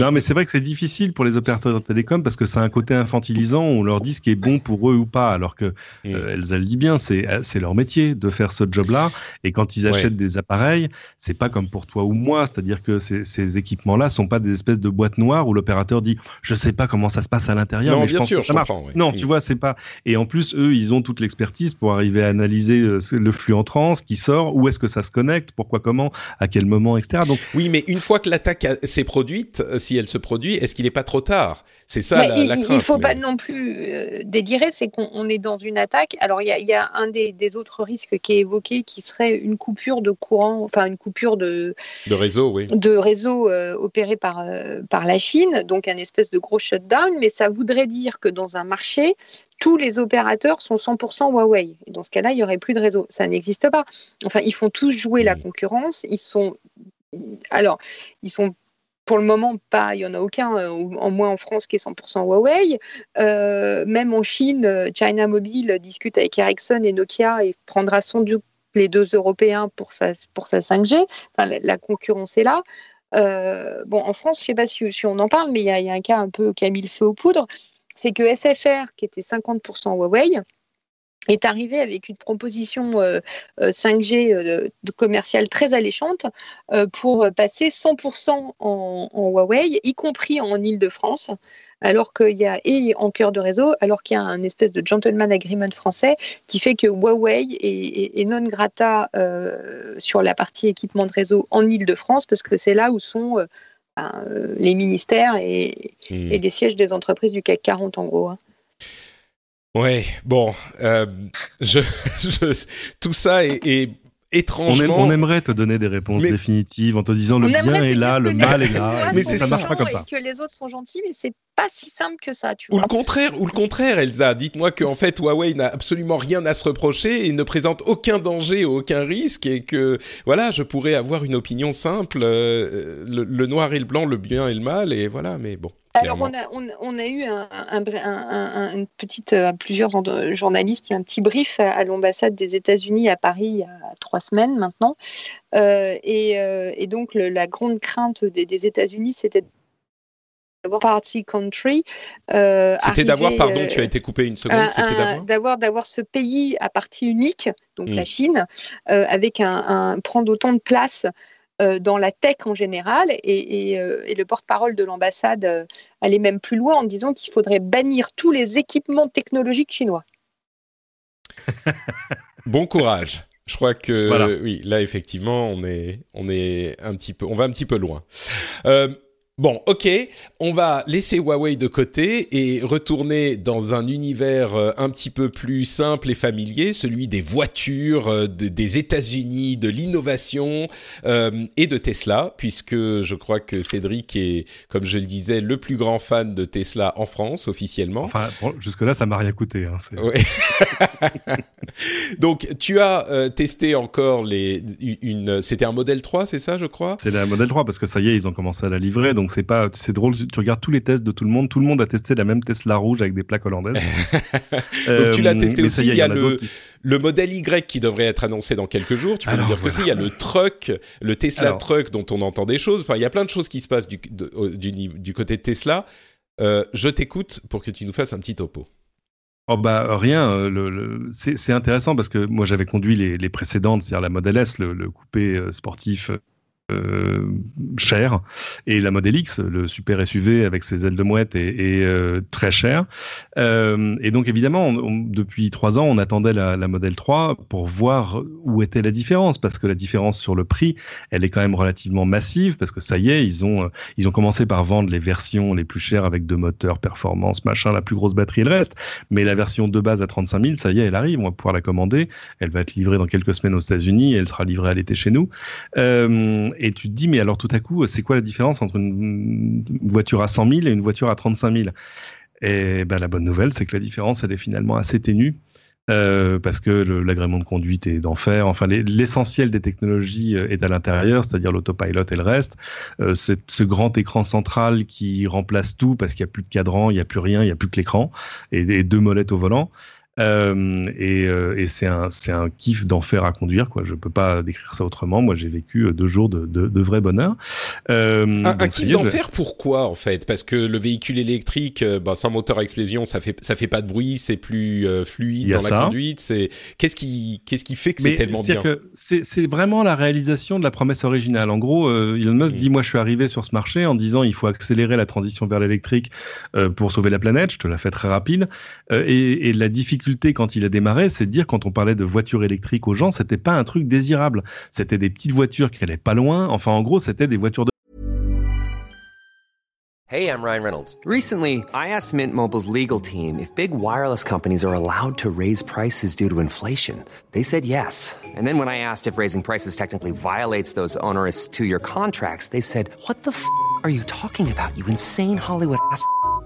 B: Non, mais c'est vrai que c'est difficile pour les opérateurs de télécom parce que c'est un côté infantilisant. On leur dit ce qui est bon pour eux ou pas, alors que
A: Mm.
B: Elsa le dit bien, c'est leur métier de faire ce job-là. Et quand ils
A: Ouais.
B: achètent des appareils, c'est pas comme pour toi ou moi, c'est-à-dire que ces, ces équipements-là sont pas des espèces de boîtes noires où l'opérateur dit je sais pas comment ça se passe à l'intérieur,
A: non,
B: mais je
A: bien
B: pense
A: sûr,
B: que ça marche.
A: ouais.
B: Non,
A: Mm.
B: tu vois, c'est pas. Et en plus, eux, ils ont toute l'expertise pour arriver à analyser euh, le flux entrant, ce qui sort, où est-ce que ça se connecte, pourquoi, comment, à quel moment, etc. Donc,
A: Oui, mais une fois que l'attaque s'est produite, euh, si elle se produit, est-ce qu'il n'est pas trop tard? C'est ça
C: Mais
A: la,
C: il,
A: la
C: il
A: crainte.
C: faut pas non plus euh, délirer, c'est qu'on on est dans une attaque. Alors il y a, il y a un des, des autres risques qui est évoqué, qui serait une coupure de courant, enfin une coupure de,
A: de réseau, oui.
C: de réseau euh, opéré par, euh, par la Chine, donc un espèce de gros shutdown, mais ça voudrait dire que dans un marché, tous les opérateurs sont 100% Huawei. Et dans ce cas-là, il n'y aurait plus de réseau. Ça n'existe pas. Enfin, ils font tous jouer la concurrence. Ils sont. Alors, ils sont. Pour le moment, pas, il n'y en a aucun, euh, en moins en France, qui est 100% Huawei. Euh, même en Chine, euh, China Mobile discute avec Ericsson et Nokia et prendra sans doute les deux Européens pour sa, pour sa 5G. Enfin, la, concurrence est là. Bon, en France, je ne sais pas si, on en parle, mais il y, y a un cas un peu qui a mis le feu aux poudres. C'est que SFR, qui était 50% Huawei, est arrivé avec une proposition euh, euh, 5G euh, de commerciale très alléchante euh, pour passer 100% en, en Huawei, y compris en Ile-de-France, alors qu'il y a et en cœur de réseau, alors qu'il y a un espèce de gentleman agreement français qui fait que Huawei est, est- est non grata euh, sur la partie équipement de réseau en Ile-de-France parce que c'est là où sont euh, ben, euh, les ministères et,
A: Mm.
C: et les sièges des entreprises du CAC 40 en gros. hein.
A: Ouais, bon, euh, je, je, tout ça est, est
B: on, aime-
A: étrangement.
B: on aimerait te donner des réponses
A: Mais-
B: définitives en te disant le
C: On
B: bien est là, le mal est là.
A: Mais
B: ça marche pas comme ça.
C: Et que les autres sont gentils, mais c'est pas si simple que ça, tu
A: Ou
C: vois.
A: le contraire, ou le contraire, Elsa. Dites-moi qu'en fait Huawei n'a absolument rien à se reprocher et ne présente aucun danger, aucun risque, et que voilà, je pourrais avoir une opinion simple, euh, le, le noir et le blanc, le bien et le mal, et voilà. Mais bon.
C: Alors, on a, on, on a eu un, un, un- un- un- une petite, euh, plusieurs journalistes, un petit brief à, à l'ambassade des États-Unis à Paris il y a trois semaines maintenant. Euh, et, et donc, le- la grande crainte des, des États-Unis, c'était party country. euh,
A: C'était d'avoir, pardon,
C: euh,
A: tu as été coupé une seconde.
C: un-
A: C'était d'avoir.
C: d'avoir ce pays à partie unique, donc
A: Mm.
C: la Chine, euh, avec un, un- prendre autant de place euh, dans la tech en général. Et, et, euh, et le porte-parole de l'ambassade euh, allait même plus loin en disant qu'il faudrait bannir tous les équipements technologiques chinois.
A: Bon courage. Je crois que
B: Voilà.
A: oui, là effectivement, on est on est un petit peu, on va un petit peu loin. Euh, Bon, ok, on va laisser Huawei de côté et retourner dans un univers euh, un petit peu plus simple et familier, celui des voitures, euh, de- des États-Unis, de l'innovation euh, et de Tesla, puisque je crois que Cédric est, comme je le disais, le plus grand fan de Tesla en France officiellement.
B: Enfin, bon, jusque-là, ça m'a rien coûté. Hein,
A: Ouais. Donc, tu as euh, testé encore les une. C'était un modèle 3, c'est ça, je crois?
B: C'est la modèle 3 parce que ça y est, ils ont commencé à la livrer. Donc c'est pas, c'est drôle. Tu regardes tous les tests de tout le monde. Tout le monde a testé la même Tesla rouge avec des plaques hollandaises.
A: Donc, tu l'as testé aussi, il y a le-
B: d'autres qui-
A: Le modèle Y qui devrait être annoncé dans quelques jours. Tu peux
B: Alors,
A: nous dire ce que
B: voilà.
A: c'est. Il y a le truck, le Tesla
B: Alors.
A: truck dont on entend des choses. Enfin, il y a plein de choses qui se passent du, de- au- du, niveau- du côté de Tesla. Euh, je t'écoute pour que tu nous fasses un petit topo.
B: Oh bah rien, euh, le, le- c'est intéressant parce que moi j'avais conduit les, les précédentes, c'est-à-dire la Model S, le, le coupé euh, sportif euh, cher, et la Model X, le super SUV avec ses ailes de mouette et, et, euh, très cher. Euh, et donc évidemment, on- on- depuis trois ans, on attendait la, la Model 3 pour voir où était la différence, parce que la différence sur le prix, elle est quand même relativement massive, parce que ça y est, ils ont, euh, ils ont commencé par vendre les versions les plus chères avec deux moteurs, performance, machin, la plus grosse batterie le reste. Mais la version de base à 35 000, ça y est, elle arrive. On va pouvoir la commander. Elle va être livrée dans quelques semaines aux États-Unis elle sera livrée à l'été chez nous. Euh, et tu te dis, mais alors tout à coup, c'est quoi la différence entre une voiture à 100 000 et une voiture à 35 000 Et ben, la bonne nouvelle, c'est que la différence, elle est finalement assez ténue. Euh, parce que l'agrément de conduite est d'enfer. Enfin, l'essentiel des technologies euh, est à l'intérieur, c'est-à-dire l'autopilot et le reste. Euh, ce grand écran central qui remplace tout parce qu'il n'y a plus de cadran, il n'y a plus rien, il n'y a plus que l'écran et, et, deux molettes au volant. Euh, et, euh, et c'est un, un kiff d'enfer à conduire, quoi. Je peux pas décrire ça autrement. Moi, j'ai vécu euh, deux jours de, de, de vrai bonheur.
A: Euh, un, un kiff d'enfer, pourquoi en fait? Parce que le véhicule électrique, bah, sans moteur à explosion, ça fait ça fait pas de bruit, c'est plus fluide dans la conduite. C'est qu'est-ce qui qu'est-ce qui fait que c'est tellement bien?
B: c'est, vraiment la réalisation de la promesse originale. En gros, Elon Musk mm. dit moi, je suis arrivé sur ce marché en disant il faut accélérer la transition vers l'électrique pour sauver la planète. Je te la fais très rapide. et, et la difficulté quand il a démarré, c'est de dire quand on parlait de voitures électriques aux gens, c'était pas un truc désirable. C'était des petites voitures qui allaient pas loin. Enfin, en gros, c'était des voitures de
D: Hey, I'm Ryan Reynolds. Recently, I asked Mint Mobile's legal team if big wireless companies are allowed to raise prices due to inflation. They said yes. And then when I asked if raising prices technically violates those onerous two-year contracts, they said, "What the f*** are you talking about? You insane Hollywood ass."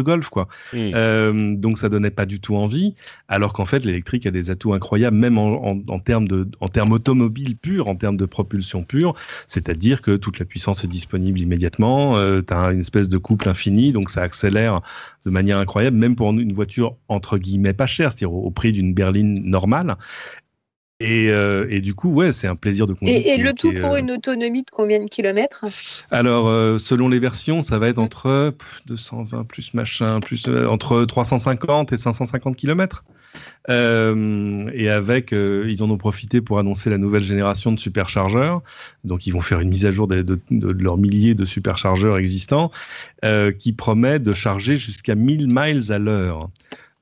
B: golf quoi. Mm. Euh, donc ça donnait pas du tout envie, alors qu'en fait l'électrique a des atouts incroyables, même en, en, en termes de, en termes automobiles purs, en termes de propulsion pure. C'est-à-dire que toute la puissance est disponible immédiatement. Euh, tu as une espèce de couple infini, donc ça accélère de manière incroyable, même pour une voiture entre guillemets pas chère, c'est-à-dire au, au prix d'une berline normale. Et, euh, et, du coup, ouais, c'est un plaisir de conduire.
C: Et, et le tout pour euh, une autonomie de combien de kilomètres?
B: Alors, euh, selon les versions, ça va être entre 220 plus machin, plus entre 350 et 550 kilomètres. et avec, ils en ont profité pour annoncer la nouvelle génération de superchargeurs. Donc, ils vont faire une mise à jour de, de, de leurs milliers de superchargeurs existants, qui promet de charger jusqu'à 1000 miles à l'heure.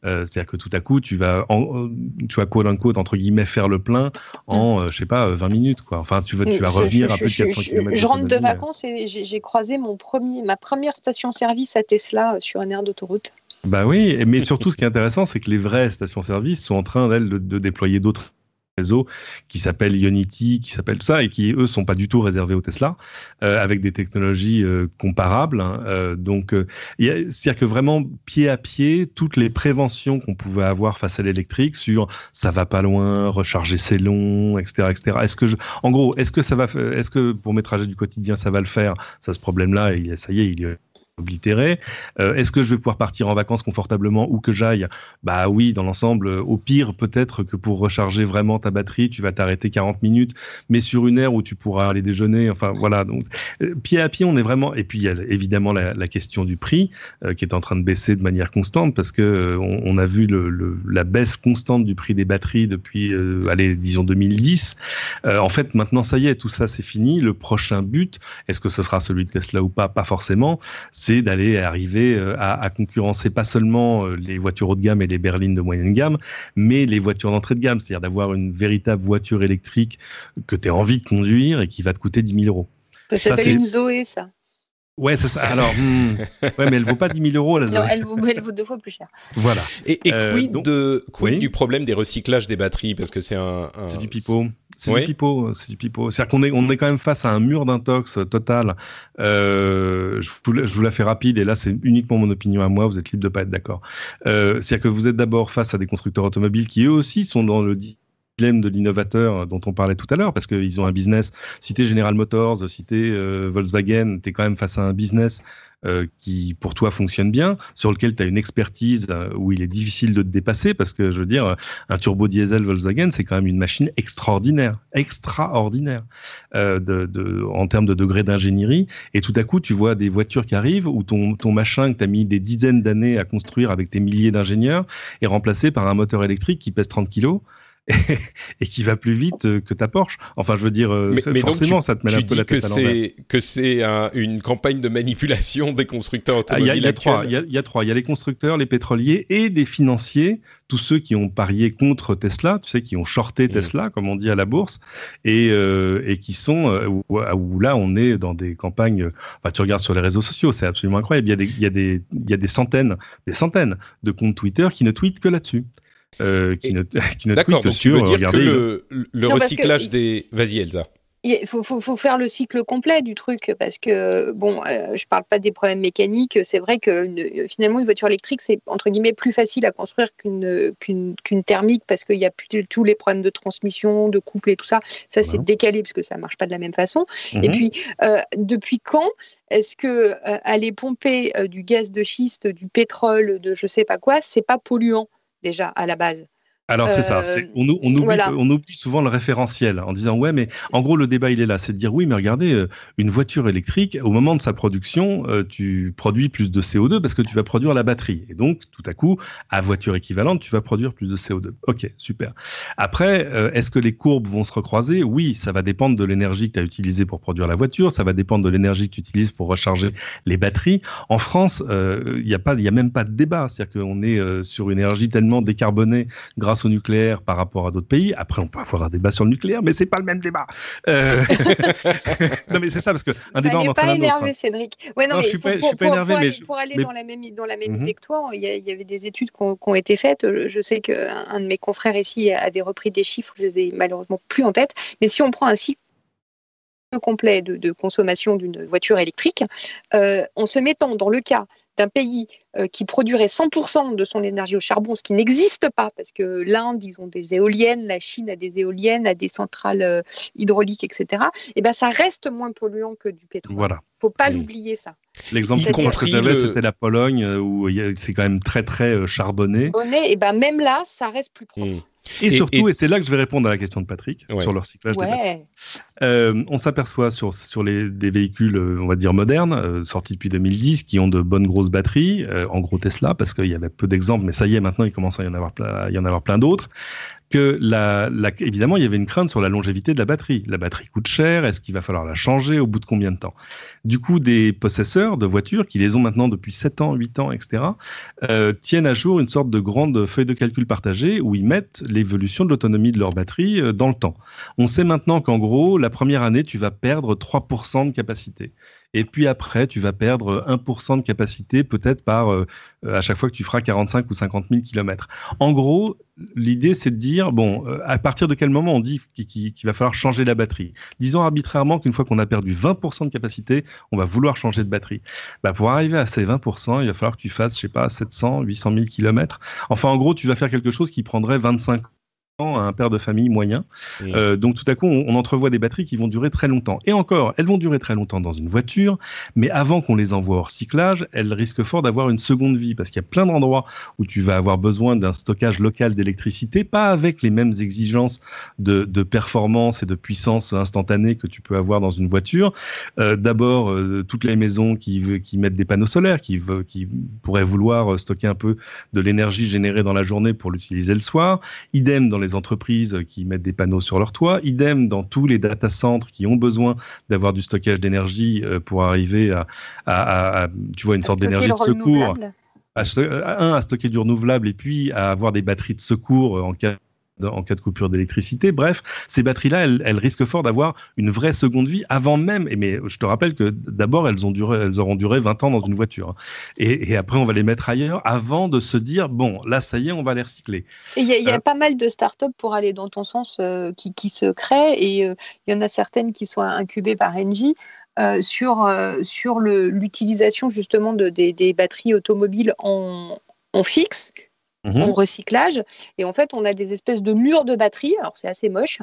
B: Euh, c'est-à-dire que tout à coup, tu vas, en, tu vas quote unquote entre guillemets faire le plein en, mm. euh, je sais pas, 20 minutes quoi. Enfin, tu vas, tu vas revenir un peu de 400 km.
C: Je rentre de vacances et j'ai croisé mon premier, ma première station-service à Tesla euh, sur un aire d'autoroute.
B: Bah oui, mais surtout, ce qui est intéressant, c'est que les vraies stations-service sont en train d'elles de, de déployer d'autres qui s'appelle Unity, qui s'appelle tout ça, et qui eux sont pas du tout réservés au Tesla, euh, avec des technologies euh, comparables. Hein. Euh, donc, c'est-à-dire que vraiment pied à pied, toutes les préventions qu'on pouvait avoir face à l'électrique sur ça va pas loin, recharger c'est long, etc., etc. Est-ce que je, en gros, est-ce que ça va, est-ce que pour mes trajets du quotidien ça va le faire? Ça, ce problème-là, ça y est, il y oblitéré. Euh, est-ce que je vais pouvoir partir en vacances confortablement où que j'aille? Bah oui, dans l'ensemble. Au pire, peut-être que pour recharger vraiment ta batterie, tu vas t'arrêter 40 minutes, mais sur une aire où tu pourras aller déjeuner. Enfin voilà. Donc euh, pied à pied, on est vraiment. Et puis il y a évidemment la, question du prix euh, qui est en train de baisser de manière constante parce que on, a vu la baisse constante du prix des batteries depuis, allez, disons 2010. en fait, maintenant ça y est, tout ça c'est fini. Le prochain but, est-ce que ce sera celui de Tesla ou pas? Pas forcément d'aller arriver euh, à, à, concurrencer pas seulement euh, les voitures haut de gamme et les berlines de moyenne gamme, mais les voitures d'entrée de gamme, c'est-à-dire d'avoir une véritable voiture électrique que tu as envie de conduire et qui va te coûter 10 000 euros.
C: Ça s'appelle une Zoé, ça.
B: Ouais, c'est ça. Alors, hmm. ouais, mais elle vaut pas 10 000 euros, la
C: Non, elle vaut, elle vaut deux fois plus cher.
B: Voilà.
A: Et, et euh, quid, de, quid oui du problème des recyclages des batteries? Parce que c'est un, un...
B: C'est du pipeau. C'est oui. du pipeau, c'est du pipeau. C'est-à-dire qu'on est, on est quand même face à un mur d'intox total. Euh, je, vous, je vous la fais rapide et là c'est uniquement mon opinion à moi. Vous êtes libre de pas être d'accord. Euh, c'est-à-dire que vous êtes d'abord face à des constructeurs automobiles qui eux aussi sont dans le de l'innovateur dont on parlait tout à l'heure, parce qu'ils ont un business. Si tu General Motors, si tu euh, Volkswagen, tu es quand même face à un business euh, qui, pour toi, fonctionne bien, sur lequel tu as une expertise euh, où il est difficile de te dépasser, parce que, je veux dire, un turbo diesel Volkswagen, c'est quand même une machine extraordinaire, extraordinaire euh, en termes de degré d'ingénierie. Et tout à coup, tu vois des voitures qui arrivent où ton, ton machin que tu as mis des dizaines d'années à construire avec tes milliers d'ingénieurs est remplacé par un moteur électrique qui pèse 30 kilos et, qui va plus vite euh, que ta Porsche. Enfin, je veux dire, euh, mais, forcément,
A: tu,
B: ça te met un peu la tête
A: que c'est que c'est un, une campagne de manipulation des constructeurs automobiles.
B: Ah, il y, a trois. Il y, y, a trois. Il y a les constructeurs, les pétroliers et les financiers. Tous ceux qui ont parié contre Tesla, tu sais, qui ont shorté mmh. Tesla, comme on dit à la bourse, et, euh, et qui sont euh, où, où, là on est dans des campagnes. Enfin, tu regardes sur les réseaux sociaux, c'est absolument incroyable. Il y a des il y a des il y a des centaines, des centaines de comptes Twitter qui ne tweetent que là-dessus. Euh, qui, ne, qui ne
A: D'accord, donc tu veux dire
B: regardez,
A: que le, le
C: Non, parce
A: recyclage
C: que-
A: des... Vas-y Elsa.
C: Il faut, faut, faut faire le cycle complet du truc parce que, bon, euh, je parle pas des problèmes mécaniques. C'est vrai que une- finalement, une voiture électrique, c'est entre guillemets plus facile à construire qu'une qu'une qu'une thermique parce qu'il y a plus de- tous les problèmes de transmission, de couple et tout ça. Ça, c'est décalé parce que ça marche pas de la même façon.
B: Mhm.
C: Et puis, euh, depuis quand est-ce que euh, aller pomper euh, du gaz de schiste, du pétrole, de je sais pas quoi, c'est pas polluant? Déjà à la base
B: Alors c'est ça,
C: Euh,
B: c'est- on, ou- on oublie,
C: voilà.
B: on oublie souvent le référentiel en disant ouais mais en gros le débat il est là, c'est de dire oui mais regardez euh, une voiture électrique au moment de sa production euh, tu produis plus de CO2 parce que tu vas produire la batterie et donc tout à coup à voiture équivalente tu vas produire plus de CO2. Ok super. Après est-ce que les courbes vont se recroiser? Oui ça va dépendre de l'énergie que tu as utilisée pour produire la voiture, ça va dépendre de l'énergie que tu utilises pour recharger les batteries. En France euh, il n'y a pas il y a même pas de débat, c'est-à-dire qu'on est euh, sur une énergie tellement décarbonée grâce au nucléaire par rapport à d'autres pays. Après, on peut avoir un débat sur le nucléaire, mais c'est pas le même débat. Euh, non, mais c'est ça, parce que un débat, en
C: pas énervé,
B: hein.
C: Cédric. Ouais, non,
B: Non,
C: mais
B: je suis
C: pour,
B: pas- je suis pas
C: pour-
B: énervé,
C: pour
B: mais je-
C: pour aller
B: mais-
C: dans la même, dans la même
B: Mhm.
C: idée que toi, il y, a- il y avait des études qui ont, été faites. Je sais qu'un un de mes confrères ici avait repris des chiffres, je les ai malheureusement plus en tête. Mais si on prend un cycle complet de, de consommation d'une voiture électrique, euh, en se mettant dans le cas d'un pays euh, qui produirait 100% de son énergie au charbon, ce qui n'existe pas, parce que l'Inde, ils ont des éoliennes, la Chine a des éoliennes, a des centrales euh, hydrauliques, etc., et ben ça reste moins polluant que du pétrole.
B: Voilà.
C: faut pas
A: Mm.
C: l'oublier, ça.
B: L'exemple que j'avais,
A: le-
B: c'était la Pologne, où c'est quand même très, très euh, charbonné.
C: Et ben même là, ça reste plus propre.
A: Hmm.
B: Et,
A: Et-
B: surtout, et, c'est là que je vais répondre à la question de Patrick,
A: Ouais.
B: sur le recyclage des batteries.
C: Ouais.
B: Euh, on s'aperçoit sur, sur les, des véhicules, euh, on va dire modernes, euh, sortis depuis 2010, qui ont de bonnes grosses batteries, euh, en gros Tesla, parce qu'il y avait peu d'exemples, mais ça y est, maintenant il commence à y en avoir plein, y en avoir plein d'autres, que la, la- évidemment il y avait une crainte sur la longévité de la batterie. La batterie coûte cher, est-ce qu'il va falloir la changer au bout de combien de temps? Du coup, des possesseurs de voitures, qui les ont maintenant depuis 7 ans, 8 ans, etc., euh, tiennent à jour une sorte de grande feuille de calcul partagée où ils mettent l'évolution de l'autonomie de leur batterie euh, dans le temps. On sait maintenant qu'en gros, la première année, tu vas perdre 3% de capacité. Et puis après, tu vas perdre 1% de capacité, peut-être par euh, euh, à chaque fois que tu feras 45 ou 50 000 kilomètres. En gros, l'idée, c'est de dire, bon, euh, à partir de quel moment on dit qu'il va falloir changer la batterie? Disons arbitrairement qu'une fois qu'on a perdu 20% de capacité, on va vouloir changer de batterie. Bah, pour arriver à ces 20%, il va falloir que tu fasses, je sais pas, 700, 800 000 kilomètres. Enfin, en gros, tu vas faire quelque chose qui prendrait 25 ans à un père de famille moyen. Euh, donc tout à coup, on, on entrevoit des batteries qui vont durer très longtemps. Et encore, elles vont durer très longtemps dans une voiture, mais avant qu'on les envoie au recyclage, elles risquent fort d'avoir une seconde vie, parce qu'il y a plein d'endroits où tu vas avoir besoin d'un stockage local d'électricité, pas avec les mêmes exigences de, de performance et de puissance instantanée que tu peux avoir dans une voiture. Euh, D'abord, euh, toutes les maisons qui, qui mettent des panneaux solaires, qui, qui pourraient vouloir stocker un peu de l'énergie générée dans la journée pour l'utiliser le soir. Idem dans les entreprises qui mettent des panneaux sur leur toit. Idem dans tous les data centres qui ont besoin d'avoir du stockage d'énergie euh, pour arriver à, à- à- à, tu vois, une sorte d'énergie de secours. À, à- un, à stocker du renouvelable et puis à avoir des batteries de secours euh, en cas en cas de coupure d'électricité. Bref, ces batteries-là, elles, elles risquent fort d'avoir une vraie seconde vie avant même. Et mais je te rappelle que d'abord, elles, ont duré, elles auront duré 20 ans dans une voiture. hein. Et, et après, on va les mettre ailleurs avant de se dire, bon, là, ça y est, on va les recycler.
C: Il y a, il y a
B: Euh.
C: pas mal de startups pour aller dans ton sens euh, qui, qui se créent et euh, il y en a certaines qui sont incubées par Engie. euh, sur, euh, sur l'utilisation justement de, des, des batteries automobiles en, en fixe,
B: Mhm.
C: en recyclage. Et en fait, on a des espèces de murs de batteries. Alors, c'est assez moche,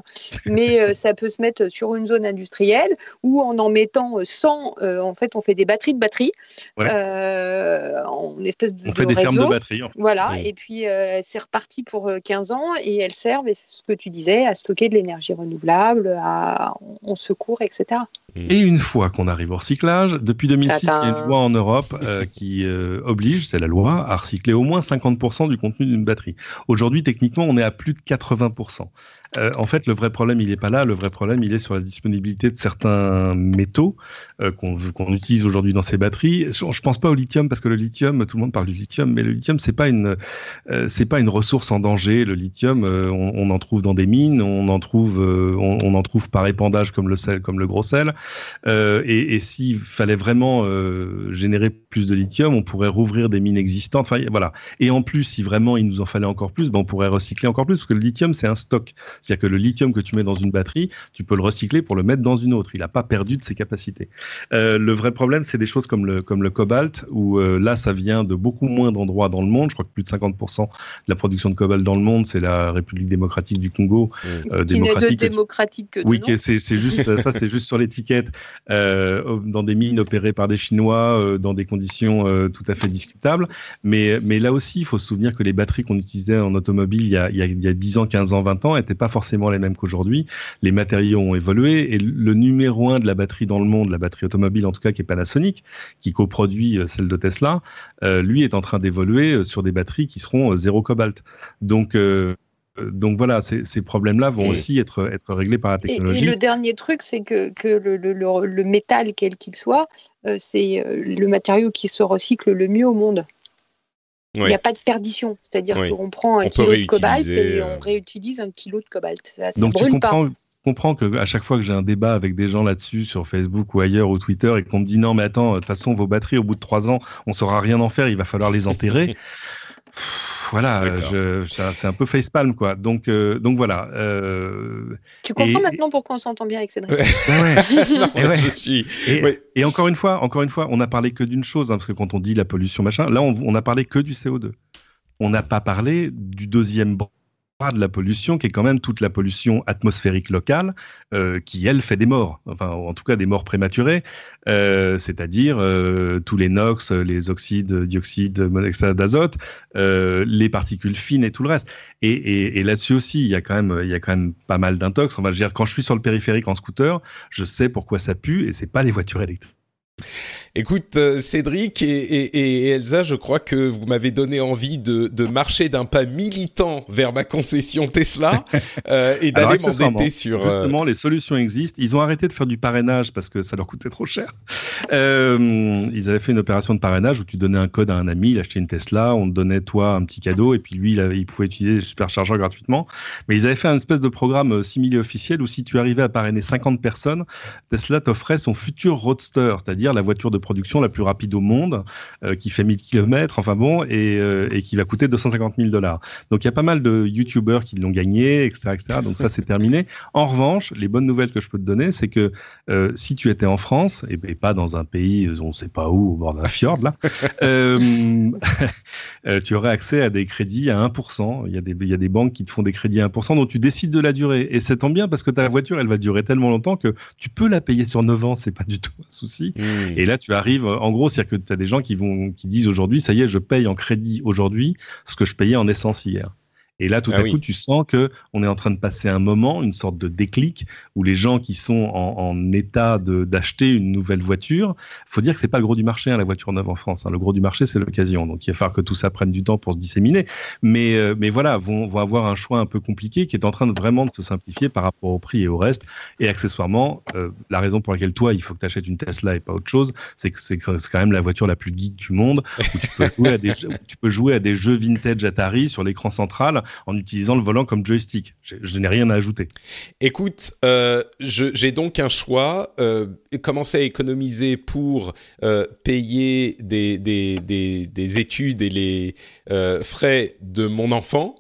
C: mais euh, ça peut se mettre sur une zone industrielle ou en en mettant euh, 100, euh, en fait, on fait des batteries de batteries
B: Ouais.
C: euh, en espèce de
B: On fait
C: de
B: des fermes de batteries. en fait.
C: Voilà, et puis euh, c'est reparti pour euh, 15 ans et elles servent, ce que tu disais, à stocker de l'énergie renouvelable, à, en secours, etc.
B: Et une fois qu'on arrive au recyclage, depuis 2006, il y a une loi en Europe euh, qui euh, oblige, c'est la loi, à recycler au moins 50% du contenu d'une batterie. Aujourd'hui, techniquement, on est à plus de 80%. Euh, en fait, le vrai problème, il n'est pas là. Le vrai problème, il est sur la disponibilité de certains métaux euh, qu'on utilise aujourd'hui dans ces batteries. Je, je pense pas au lithium parce que le lithium, tout le monde parle du lithium, mais le lithium, c'est pas euh, pas une ressource en danger. Le lithium, on, en trouve dans des mines, on en trouve, on, en trouve par épandage comme le sel, comme le gros sel. Et et s'il fallait vraiment générer plus de lithium, on pourrait rouvrir des mines existantes. Enfin, voilà. Et en plus, si vraiment il nous en fallait encore plus, ben on pourrait recycler encore plus parce que le lithium, c'est un stock. C'est-à-dire que le lithium que tu mets dans une batterie, tu peux le recycler pour le mettre dans une autre. Il n'a pas perdu de ses capacités. Euh, le vrai problème, c'est des choses comme le, comme le cobalt, où euh, là, ça vient de beaucoup moins d'endroits dans le monde. Je crois que plus de 50% de la production de cobalt dans le monde, c'est la République démocratique du Congo. Euh,
C: Qui n'est de
B: démocratique.
C: démocratique que de
B: Oui, c'est c'est juste ça, c'est juste sur l'étiquette, euh, dans des mines opérées par des Chinois, euh, dans des conditions euh, tout à fait discutables. Mais, mais là aussi, il faut se souvenir que les batteries qu'on utilisait en automobile il y, a, il, y a, il y a 10 ans, 15 ans, 20 ans, n'étaient pas forcément les mêmes qu'aujourd'hui. Les matériaux ont évolué et le numéro un de la batterie dans le monde, la batterie automobile en tout cas, qui est Panasonic, qui coproduit euh, celle de Tesla, euh, lui est en train d'évoluer euh, sur des batteries qui seront zéro cobalt. Donc euh, donc voilà, ces, ces problèmes-là vont
A: Et-
B: aussi être, être réglés par la technologie.
C: et le dernier truc, c'est que, que le, le- le- le métal, quel qu'il soit, euh, c'est le matériau qui se recycle le mieux au monde. Il
A: Oui.
C: n'y a pas de perdition. C'est-à-dire
A: Oui.
C: qu'on prend un
A: On
C: kilo de cobalt et
A: euh.
C: on réutilise un kilo de cobalt. Ça
B: Donc tu
C: brûle pas.
B: comprends, comprends que à chaque fois que j'ai un débat avec des gens là-dessus sur Facebook ou ailleurs ou Twitter et qu'on me dit non mais attends de toute façon vos batteries au bout de trois ans on saura rien en faire il va falloir les enterrer voilà euh,
A: D'accord.
B: je- ça- c'est un peu facepalm quoi donc euh, donc voilà euh,
C: Tu comprends
B: Et-
C: maintenant pourquoi on s'entend bien avec Cédric
B: ben ouais.
A: Non,
B: Et ouais.
A: je suis.
B: Et,
A: Ouais.
B: et encore une fois, encore une fois, on a parlé que d'une chose, hein, parce que quand on dit la pollution machin, là on, on a parlé que du CO2. On n'a pas parlé du deuxième bras de la pollution, qui est quand même toute la pollution atmosphérique locale, euh, qui elle fait des morts, enfin en tout cas des morts prématurées, euh, c'est-à-dire euh, tous les NOx, les oxydes, dioxyde, monoxyde d'azote, euh, les particules fines et tout le reste. Et, et, et là-dessus aussi, il y a quand même, il y a quand même pas mal d'intox. On va dire, quand je suis sur le périphérique en scooter, je sais pourquoi ça pue et c'est pas les voitures électriques.
A: Écoute, euh, Cédric et, et- et Elsa, je crois que vous m'avez donné envie de, de marcher d'un pas militant vers ma concession Tesla euh, et d'aller m'endetter sur. euh,
B: Justement, les solutions existent. Ils ont arrêté de faire du parrainage parce que ça leur coûtait trop cher. Euh, ils avaient fait une opération de parrainage où tu donnais un code à un ami, il achetait une Tesla, on te donnait toi un petit cadeau et puis lui, il, avait- il pouvait utiliser les superchargeurs gratuitement. Mais ils avaient fait un espèce de programme similé officiel où si tu arrivais à parrainer 50 personnes, Tesla t'offrait son futur Roadster, c'est-à-dire la voiture de production la plus rapide au monde, euh, qui fait 1000 km, enfin bon, et, euh, et qui va coûter 250 000 dollars. Donc il y a pas mal de YouTubers qui l'ont gagné, etc., etc. Donc ça c'est terminé. En revanche, les bonnes nouvelles que je peux te donner, c'est que euh, si tu étais en France et, et pas dans un pays, on ne sait pas où, au bord d'un fjord là, tu aurais accès à des crédits à 1%. Il y, a des, il y a des banques qui te font des crédits à 1% dont tu décides de la durée. Et c'est tant bien parce que ta voiture, elle va durer tellement longtemps que tu peux la payer sur 9 ans, c'est pas du tout un souci. Et là, tu arrives, en gros, c'est-à-dire que tu as des gens qui vont, qui disent aujourd'hui, ça y est, je paye en crédit aujourd'hui ce que je payais en essence hier. Et là, tout
A: Ah
B: à
A: oui.
B: coup, tu sens que on est en train de passer un moment, une sorte de déclic, où les gens qui sont en, en état d'acheter une nouvelle voiture, faut dire que c'est pas le gros du marché, hein, la voiture neuve en France. hein. Le gros du marché, c'est l'occasion. Donc, il va falloir que tout ça prenne du temps pour se disséminer. Mais, euh, mais voilà, vont, vont avoir un choix un peu compliqué qui est en train de vraiment de se simplifier par rapport au prix et au reste. Et accessoirement, euh, la raison pour laquelle toi, il faut que tu achètes une Tesla et pas autre chose, c'est que c'est quand même la voiture la plus geek du monde, où tu peux jouer à des jeux, où tu peux jouer à des jeux vintage Atari sur l'écran central en utilisant le volant comme joystick. Je, n'ai rien à ajouter.
A: Écoute, euh, j'ai donc un choix. Euh, commencer à économiser pour euh, payer des, des, des, des études et les frais de mon enfant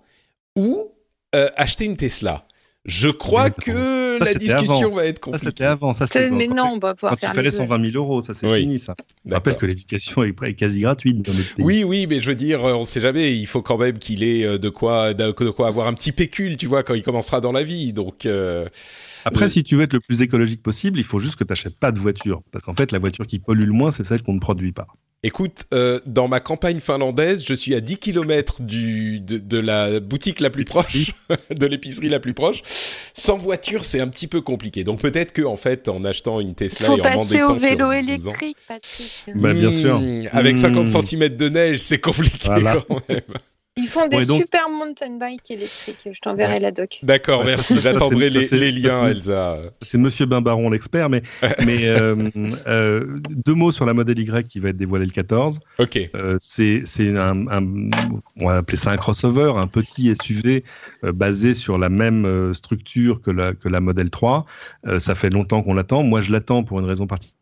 A: ou acheter une Tesla. Je crois que
B: Ça,
A: la discussion
B: avant.
A: va être
B: Ça,
A: compliquée.
B: c'était avant. Ça, c'est
C: Mais non, on va pouvoir
B: quand il
C: faire
B: fallait
C: les deux.
B: 120 000 euros, ça c'est
A: Oui.
B: fini ça. Je rappelle que l'éducation est, est quasi gratuite dans notre pays.
A: Oui, oui, mais je veux dire, euh, on sait jamais. Il faut quand même qu'il ait euh, de quoi, de quoi avoir un petit pécule, tu vois, quand il commencera dans la vie. Donc, euh,
B: Après, si tu veux être le plus écologique possible, il faut juste que tu n'achètes pas de voiture. Parce qu'en fait, la voiture qui pollue le moins, c'est celle qu'on ne produit pas.
A: Écoute, euh, dans ma campagne finlandaise, je suis à 10 km du de, de la boutique la plus proche, de l'épicerie la plus proche. Sans voiture, c'est un petit peu compliqué. Donc peut-être que en fait, en achetant une Tesla
C: faut
A: et en
C: passer au vélo
A: 12 ans-
C: électrique, Patrick.
B: Bah, bien sûr.
A: Hmm, Avec
B: Hmm.
A: 50 cm de neige, c'est compliqué
B: Voilà.
A: quand même.
C: Ils font des
B: Ouais, donc-
C: super mountain bike électrique. Je t'enverrai la doc.
A: D'accord,
B: Ouais,
A: merci. J'attendrai les, les liens, Elsa.
B: C'est Monsieur Bimbaron l'expert, mais, mais euh, euh, deux mots sur la modèle Y qui va être dévoilée le 14.
A: Ok.
B: Euh, c'est c'est un, un- on va appeler ça un crossover, un petit SUV euh, basé sur la même structure que la, que la Model 3. Euh, ça fait longtemps qu'on l'attend. Moi, je l'attends pour une raison particulière.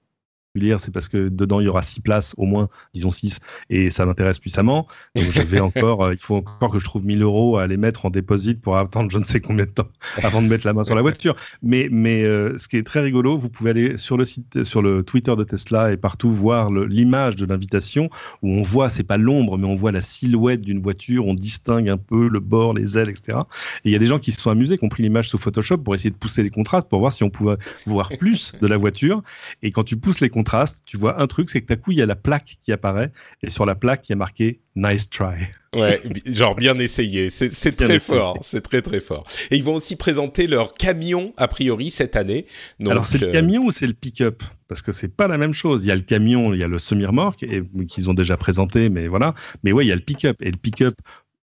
B: C'est parce que dedans il y aura six places, au moins, disons six, et ça m'intéresse puissamment. Donc je vais encore, euh, il faut encore que je trouve 1000 euros à les mettre en déposit pour attendre je ne sais combien de temps avant de mettre la main sur la voiture. Mais, mais euh, ce qui est très rigolo, vous pouvez aller sur le site, sur le Twitter de Tesla et partout voir l'image de l'invitation où on voit, c'est pas l'ombre, mais on voit la silhouette d'une voiture, on distingue un peu le bord, les ailes, etc. Et il y a des gens qui se sont amusés, qui ont pris l'image sous Photoshop pour essayer de pousser les contrastes, pour voir si on pouvait voir plus de la voiture. Et quand tu pousses les contrastes, tu vois un truc, c'est que d'un coup, il y a la plaque qui apparaît, et sur la plaque, il y a marqué Nice try.
A: Ouais, genre bien essayé. C'est c'est
B: Bien
A: très
B: essayé.
A: fort. C'est très très fort. Et ils vont aussi présenter leur camion a priori cette année. Donc,
B: Alors, c'est le
A: euh,
B: camion ou c'est le pick-up? Parce que c'est pas la même chose. Il y a le camion, il y a le semi-remorque, et- qu'ils ont déjà présenté, mais voilà. Mais ouais, il y a le pick-up. Et le pick-up,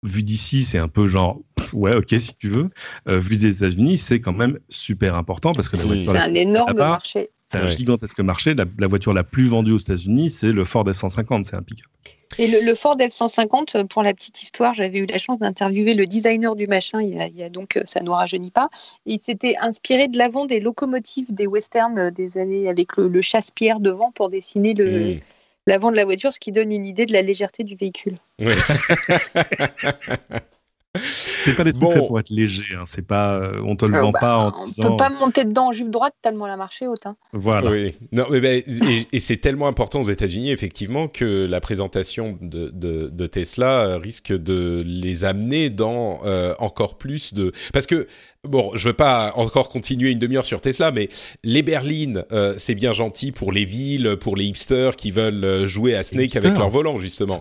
B: vu d'ici, c'est un peu genre, pff, ouais, ok, si tu veux. Euh, vu des États-Unis, c'est quand même super important parce que la
A: Oui.
B: voiture,
C: C'est un énorme
B: là-bas,
C: marché.
B: C'est un
A: Ouais.
B: gigantesque marché. La, la voiture la plus vendue aux États-Unis, c'est le Ford F-150, c'est un pick-up.
C: Et le, le Ford F-150, euh, pour la petite histoire, j'avais eu la chance d'interviewer le designer du machin, il y a, il y a donc, euh, ça ne nous rajeunit pas. Et il s'était inspiré de l'avant des locomotives des westerns euh, des années avec le, le chasse-pierre devant pour dessiner le-
A: hmm.
C: l'avant de la voiture, ce qui donne une idée de la légèreté du véhicule.
B: C'est pas des trucs
A: Bon.
B: faits pour être léger. Hein. C'est pas, euh, on te le
C: Euh,
B: vend
C: bah,
B: pas en
C: on ne
B: disant.
C: peut pas monter dedans en jupe droite tellement la marche est haute. hein.
B: Voilà.
A: Oui. Non, mais ben, et, et c'est tellement important aux États-Unis effectivement que la présentation de, de, de Tesla euh, risque de les amener dans euh, encore plus de parce que bon, je veux pas encore continuer une demi-heure sur Tesla, mais les berlines, euh, c'est bien gentil pour les villes, pour les hipsters qui veulent euh, jouer à Snake avec leur volant justement.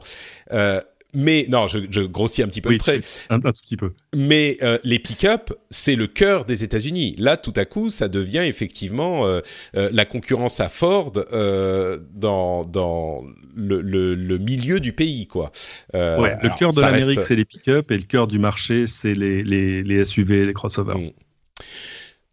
A: Euh, mais non, je, je grossis un petit peu
B: Oui,
A: le trait.
B: Un, un tout petit peu.
A: Mais euh, les pick-up, c'est le cœur des États-Unis. Là, tout à coup, ça devient effectivement euh, euh, la concurrence à Ford dans dans le, le, le milieu du pays, quoi.
B: Ouais, le cœur de l'Amérique,
A: reste-
B: c'est les pick-up, et le cœur du marché, c'est les, les, les SUV, les crossovers.
A: Mm.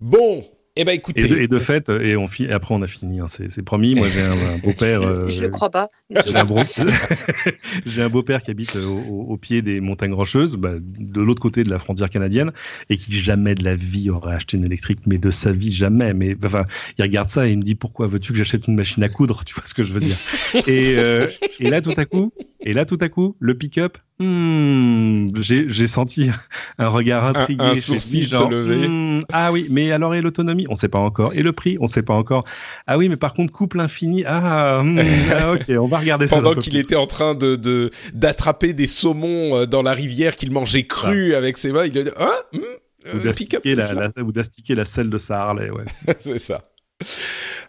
A: Bon, eh ben écoutez,
B: Et de, et de fait, et, on fi- et après on a fini, hein, c'est promis. Moi j'ai un, un beau-père.
C: je,
B: euh,
C: je le crois pas.
B: J'ai un, un beau-père qui habite au, au- au pied des montagnes rocheuses, bah, de l'autre côté de la frontière canadienne, et qui jamais de la vie aurait acheté une électrique, mais de sa vie jamais. Mais enfin, il regarde ça et il me dit pourquoi veux-tu que j'achète une machine à coudre? Tu vois ce que je veux dire? Et, euh, et là tout à coup, et là tout à coup, le pick-up. Hmm, j'ai senti un regard intrigué
A: un
B: chez
A: sourcil se lever.
B: hmm, ah oui, mais alors et l'autonomie? On sait pas encore. Et le prix? On sait pas encore. Ah oui, mais par contre couple infini. Ah, hmm, ah, ok, on va regarder ça.
A: pendant qu'il était en train de de d'attraper des saumons euh, dans la rivière qu'il mangeait cru avec ses mains, il a dit ah,
B: ou
A: euh, pick-up
B: d'astiquer la, la- ou selle de sa Harley, ouais.
A: c'est ça.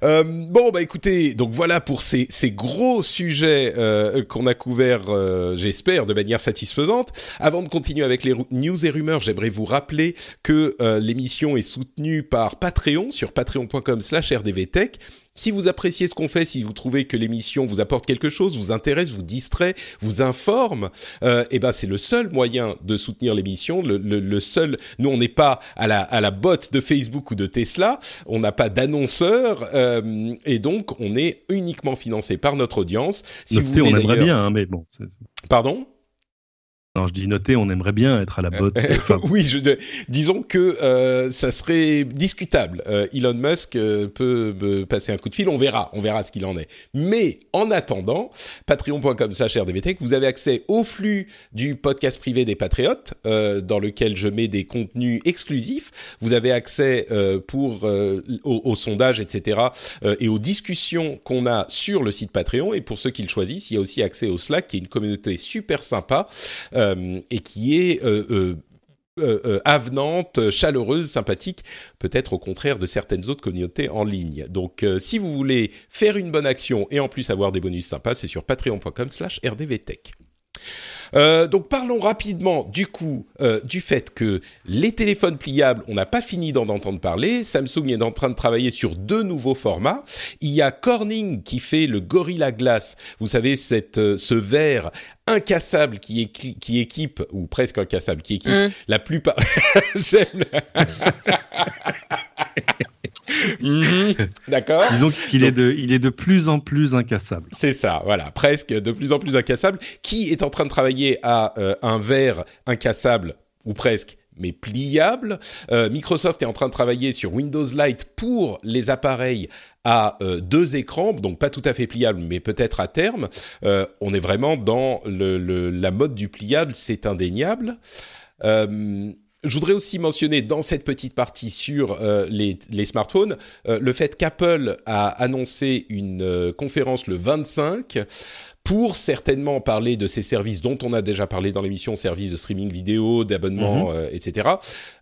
A: Euh, bon bah écoutez, donc voilà pour ces, gros sujets euh, qu'on a couverts, euh, j'espère, de manière satisfaisante. Avant de continuer avec les news et rumeurs, j'aimerais vous rappeler que l'émission est soutenue par Patreon sur patreon.com/rdvtech. Si vous appréciez ce qu'on fait, si vous trouvez que l'émission vous apporte quelque chose, vous intéresse, vous distrait, vous informe, euh, eh ben c'est le seul moyen de soutenir l'émission. Le, le, le seul, nous on n'est pas à la à la botte de Facebook ou de Tesla, on n'a pas d'annonceur euh, et donc on est uniquement financé par notre audience. Si
B: Notez,
A: vous
B: on aimerait bien, hein, mais bon.
A: Pardon?
B: Non, je dis noter, on aimerait bien être à la botte. enfin,
A: oui, je, disons que euh, ça serait discutable. Euh, Elon Musk euh, peut me passer un coup de fil, on verra, on verra ce qu'il en est. Mais en attendant, patreon.com/rdvtech, vous avez accès au flux du podcast privé des patriotes, euh, dans lequel je mets des contenus exclusifs. Vous avez accès euh, pour euh, aux, aux sondages, etc., euh, et aux discussions qu'on a sur le site Patreon. Et pour ceux qui le choisissent, il y a aussi accès au Slack, qui est une communauté super sympa et qui est euh, euh, euh, euh, avenante, chaleureuse, sympathique, peut-être au contraire de certaines autres communautés en ligne. Donc, euh, si vous voulez faire une bonne action et en plus avoir des bonus sympas, c'est sur patreon.com/slash rdvtech. Euh, donc parlons rapidement du coup euh, du fait que les téléphones pliables, on n'a pas fini d'en entendre parler. Samsung est en train de travailler sur deux nouveaux formats. Il y a Corning qui fait le Gorilla Glass. Vous savez cette euh, ce verre incassable qui, équi- qui équipe ou presque incassable qui équipe
C: Mm.
A: la plupart. J'aime. D'accord.
B: Disons qu'il est de, il est de plus en plus incassable.
A: C'est ça, voilà, presque de plus en plus incassable. Qui est en train de travailler à euh, un verre incassable ou presque mais pliable. Euh, Microsoft est en train de travailler sur Windows Lite pour les appareils à euh, deux écrans, donc pas tout à fait pliable, mais peut-être à terme. Euh, on est vraiment dans la mode du pliable, c'est indéniable. Je voudrais aussi mentionner dans cette petite partie sur les, smartphones le fait qu'Apple a annoncé une conférence le 25 pour certainement parler de ces services dont on a déjà parlé dans l'émission, services de streaming vidéo, d'abonnement, euh, etc.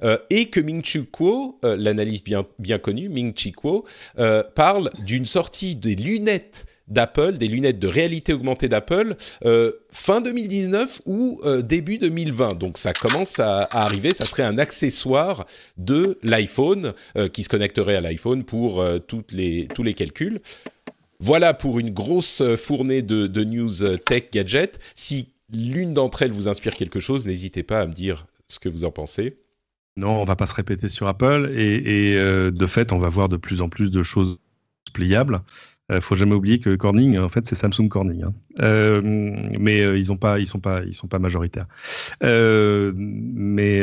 A: Euh, et que Ming Chi Kuo, euh, l'analyste bien, bien connu, Ming Chi Kuo, euh, parle d'une sortie des lunettes d'Apple, des lunettes de réalité augmentée d'Apple, euh, fin 2019 ou euh, début 2020. Donc ça commence à, à arriver, ça serait un accessoire de l'iPhone euh, qui se connecterait à l'iPhone pour euh, toutes les, tous les calculs. Voilà pour une grosse euh, fournée de, news euh, tech gadgets. Si l'une d'entre elles vous inspire quelque chose, n'hésitez pas à me dire ce que vous en pensez.
B: Non, on va pas se répéter sur Apple et, et, euh, de fait, on va voir de plus en plus de choses pliables. Euh, faut jamais oublier que Corning, en fait, c'est Samsung Corning. hein. Euh, mais euh, ils ont pas, ils sont pas, ils sont pas majoritaires. Mais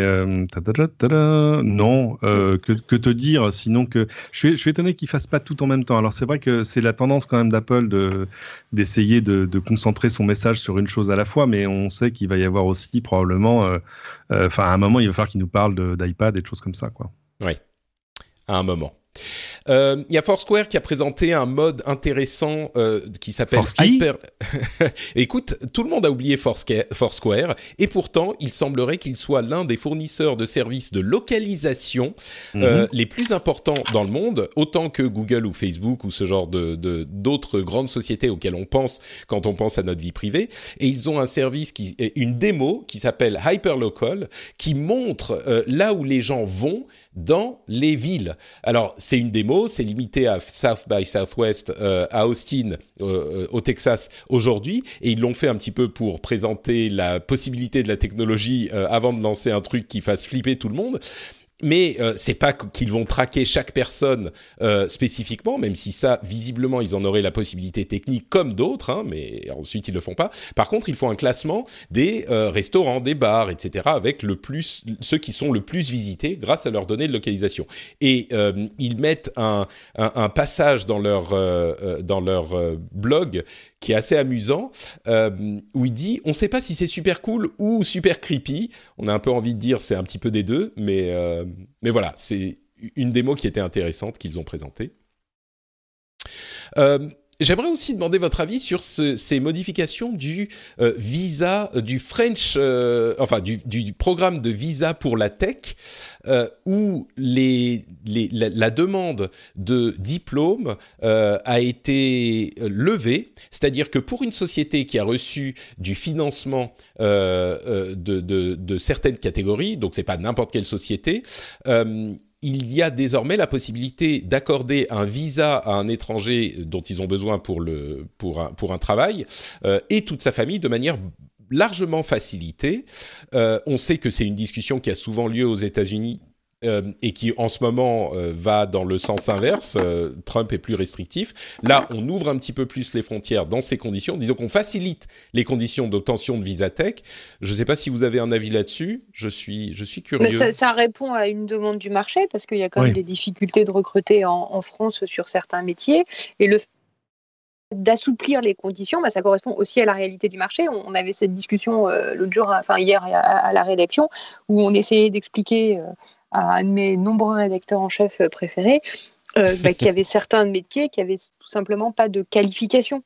B: non, que, te dire sinon que je suis, je suis étonné qu'ils fassent pas tout en même temps. Alors c'est vrai que c'est la tendance quand même d'Apple de d'essayer de, de concentrer son message sur une chose à la fois, mais on sait qu'il va y avoir aussi probablement, enfin à un moment, il va falloir qu'ils nous parlent d'iPad et de choses comme ça, quoi.
A: à un moment. Euh, Il y a Foursquare qui a présenté un mode intéressant euh, qui s'appelle Hyper. Écoute, tout le monde a oublié Foursquare et pourtant, il semblerait qu'il soit l'un des fournisseurs de services de localisation euh,
B: Mhm.
A: les plus importants dans le monde, autant que Google ou Facebook ou ce genre de d'autres grandes sociétés auxquelles on pense quand on pense à notre vie privée. Et ils ont un service qui, une démo qui s'appelle Hyperlocal, qui montre euh, là où les gens vont dans les villes. Alors c'est une démo, c'est limité à South by Southwest euh, à Austin euh, euh, au Texas aujourd'hui, et ils l'ont fait un petit peu pour présenter la possibilité de la technologie avant de lancer un truc qui fasse flipper tout le monde. Mais euh, c'est pas qu'ils vont traquer chaque personne euh, spécifiquement, même si ça, visiblement, ils en auraient la possibilité technique comme d'autres, hein, mais ensuite ils le font pas. Par contre, ils font un classement des euh, restaurants, des bars, etc., avec le plus ceux qui sont le plus visités grâce à leurs données de localisation. Et euh, ils mettent un, un, un passage dans leur euh, euh, dans leur blog qui est assez amusant, euh, où il dit on ne sait pas si c'est super cool ou super creepy. On a un peu envie de dire c'est un petit peu des deux, mais euh, mais voilà, c'est une démo qui était intéressante qu'ils ont présentée. Euh, J'aimerais aussi demander votre avis sur ce- ces modifications du euh, visa, euh, du French, euh, enfin du, du programme de visa pour la tech, euh, où les, les, la, demande de diplôme euh, a été euh, levée. C'est-à-dire que pour une société qui a reçu du financement de, de, de certaines catégories, donc c'est pas n'importe quelle société, il y a désormais la possibilité d'accorder un visa à un étranger dont ils ont besoin pour, le, pour, un, pour un travail euh, et toute sa famille de manière largement facilitée. Euh, on sait que c'est une discussion qui a souvent lieu aux États-Unis euh, et qui en ce moment euh, va dans le sens inverse. Euh, Trump est plus restrictif. Là, on ouvre un petit peu plus les frontières dans ces conditions. Disons qu'on facilite les conditions d'obtention de visa tech. Je ne sais pas si vous avez un avis là-dessus. Je suis, je suis curieux.
C: Mais ça, ça répond à une demande du marché parce qu'il y a quand même
B: Oui.
C: des difficultés de recruter en, en France sur certains métiers. Et le fait d'assouplir les conditions, bah, ça correspond aussi à la réalité du marché. On, avait cette discussion euh, l'autre jour, enfin hier à, la rédaction, où on essayait d'expliquer euh, à un de mes nombreux rédacteurs en chef euh, préférés bah, qu'il y avait certains métiers qui avaient tout simplement pas de qualification.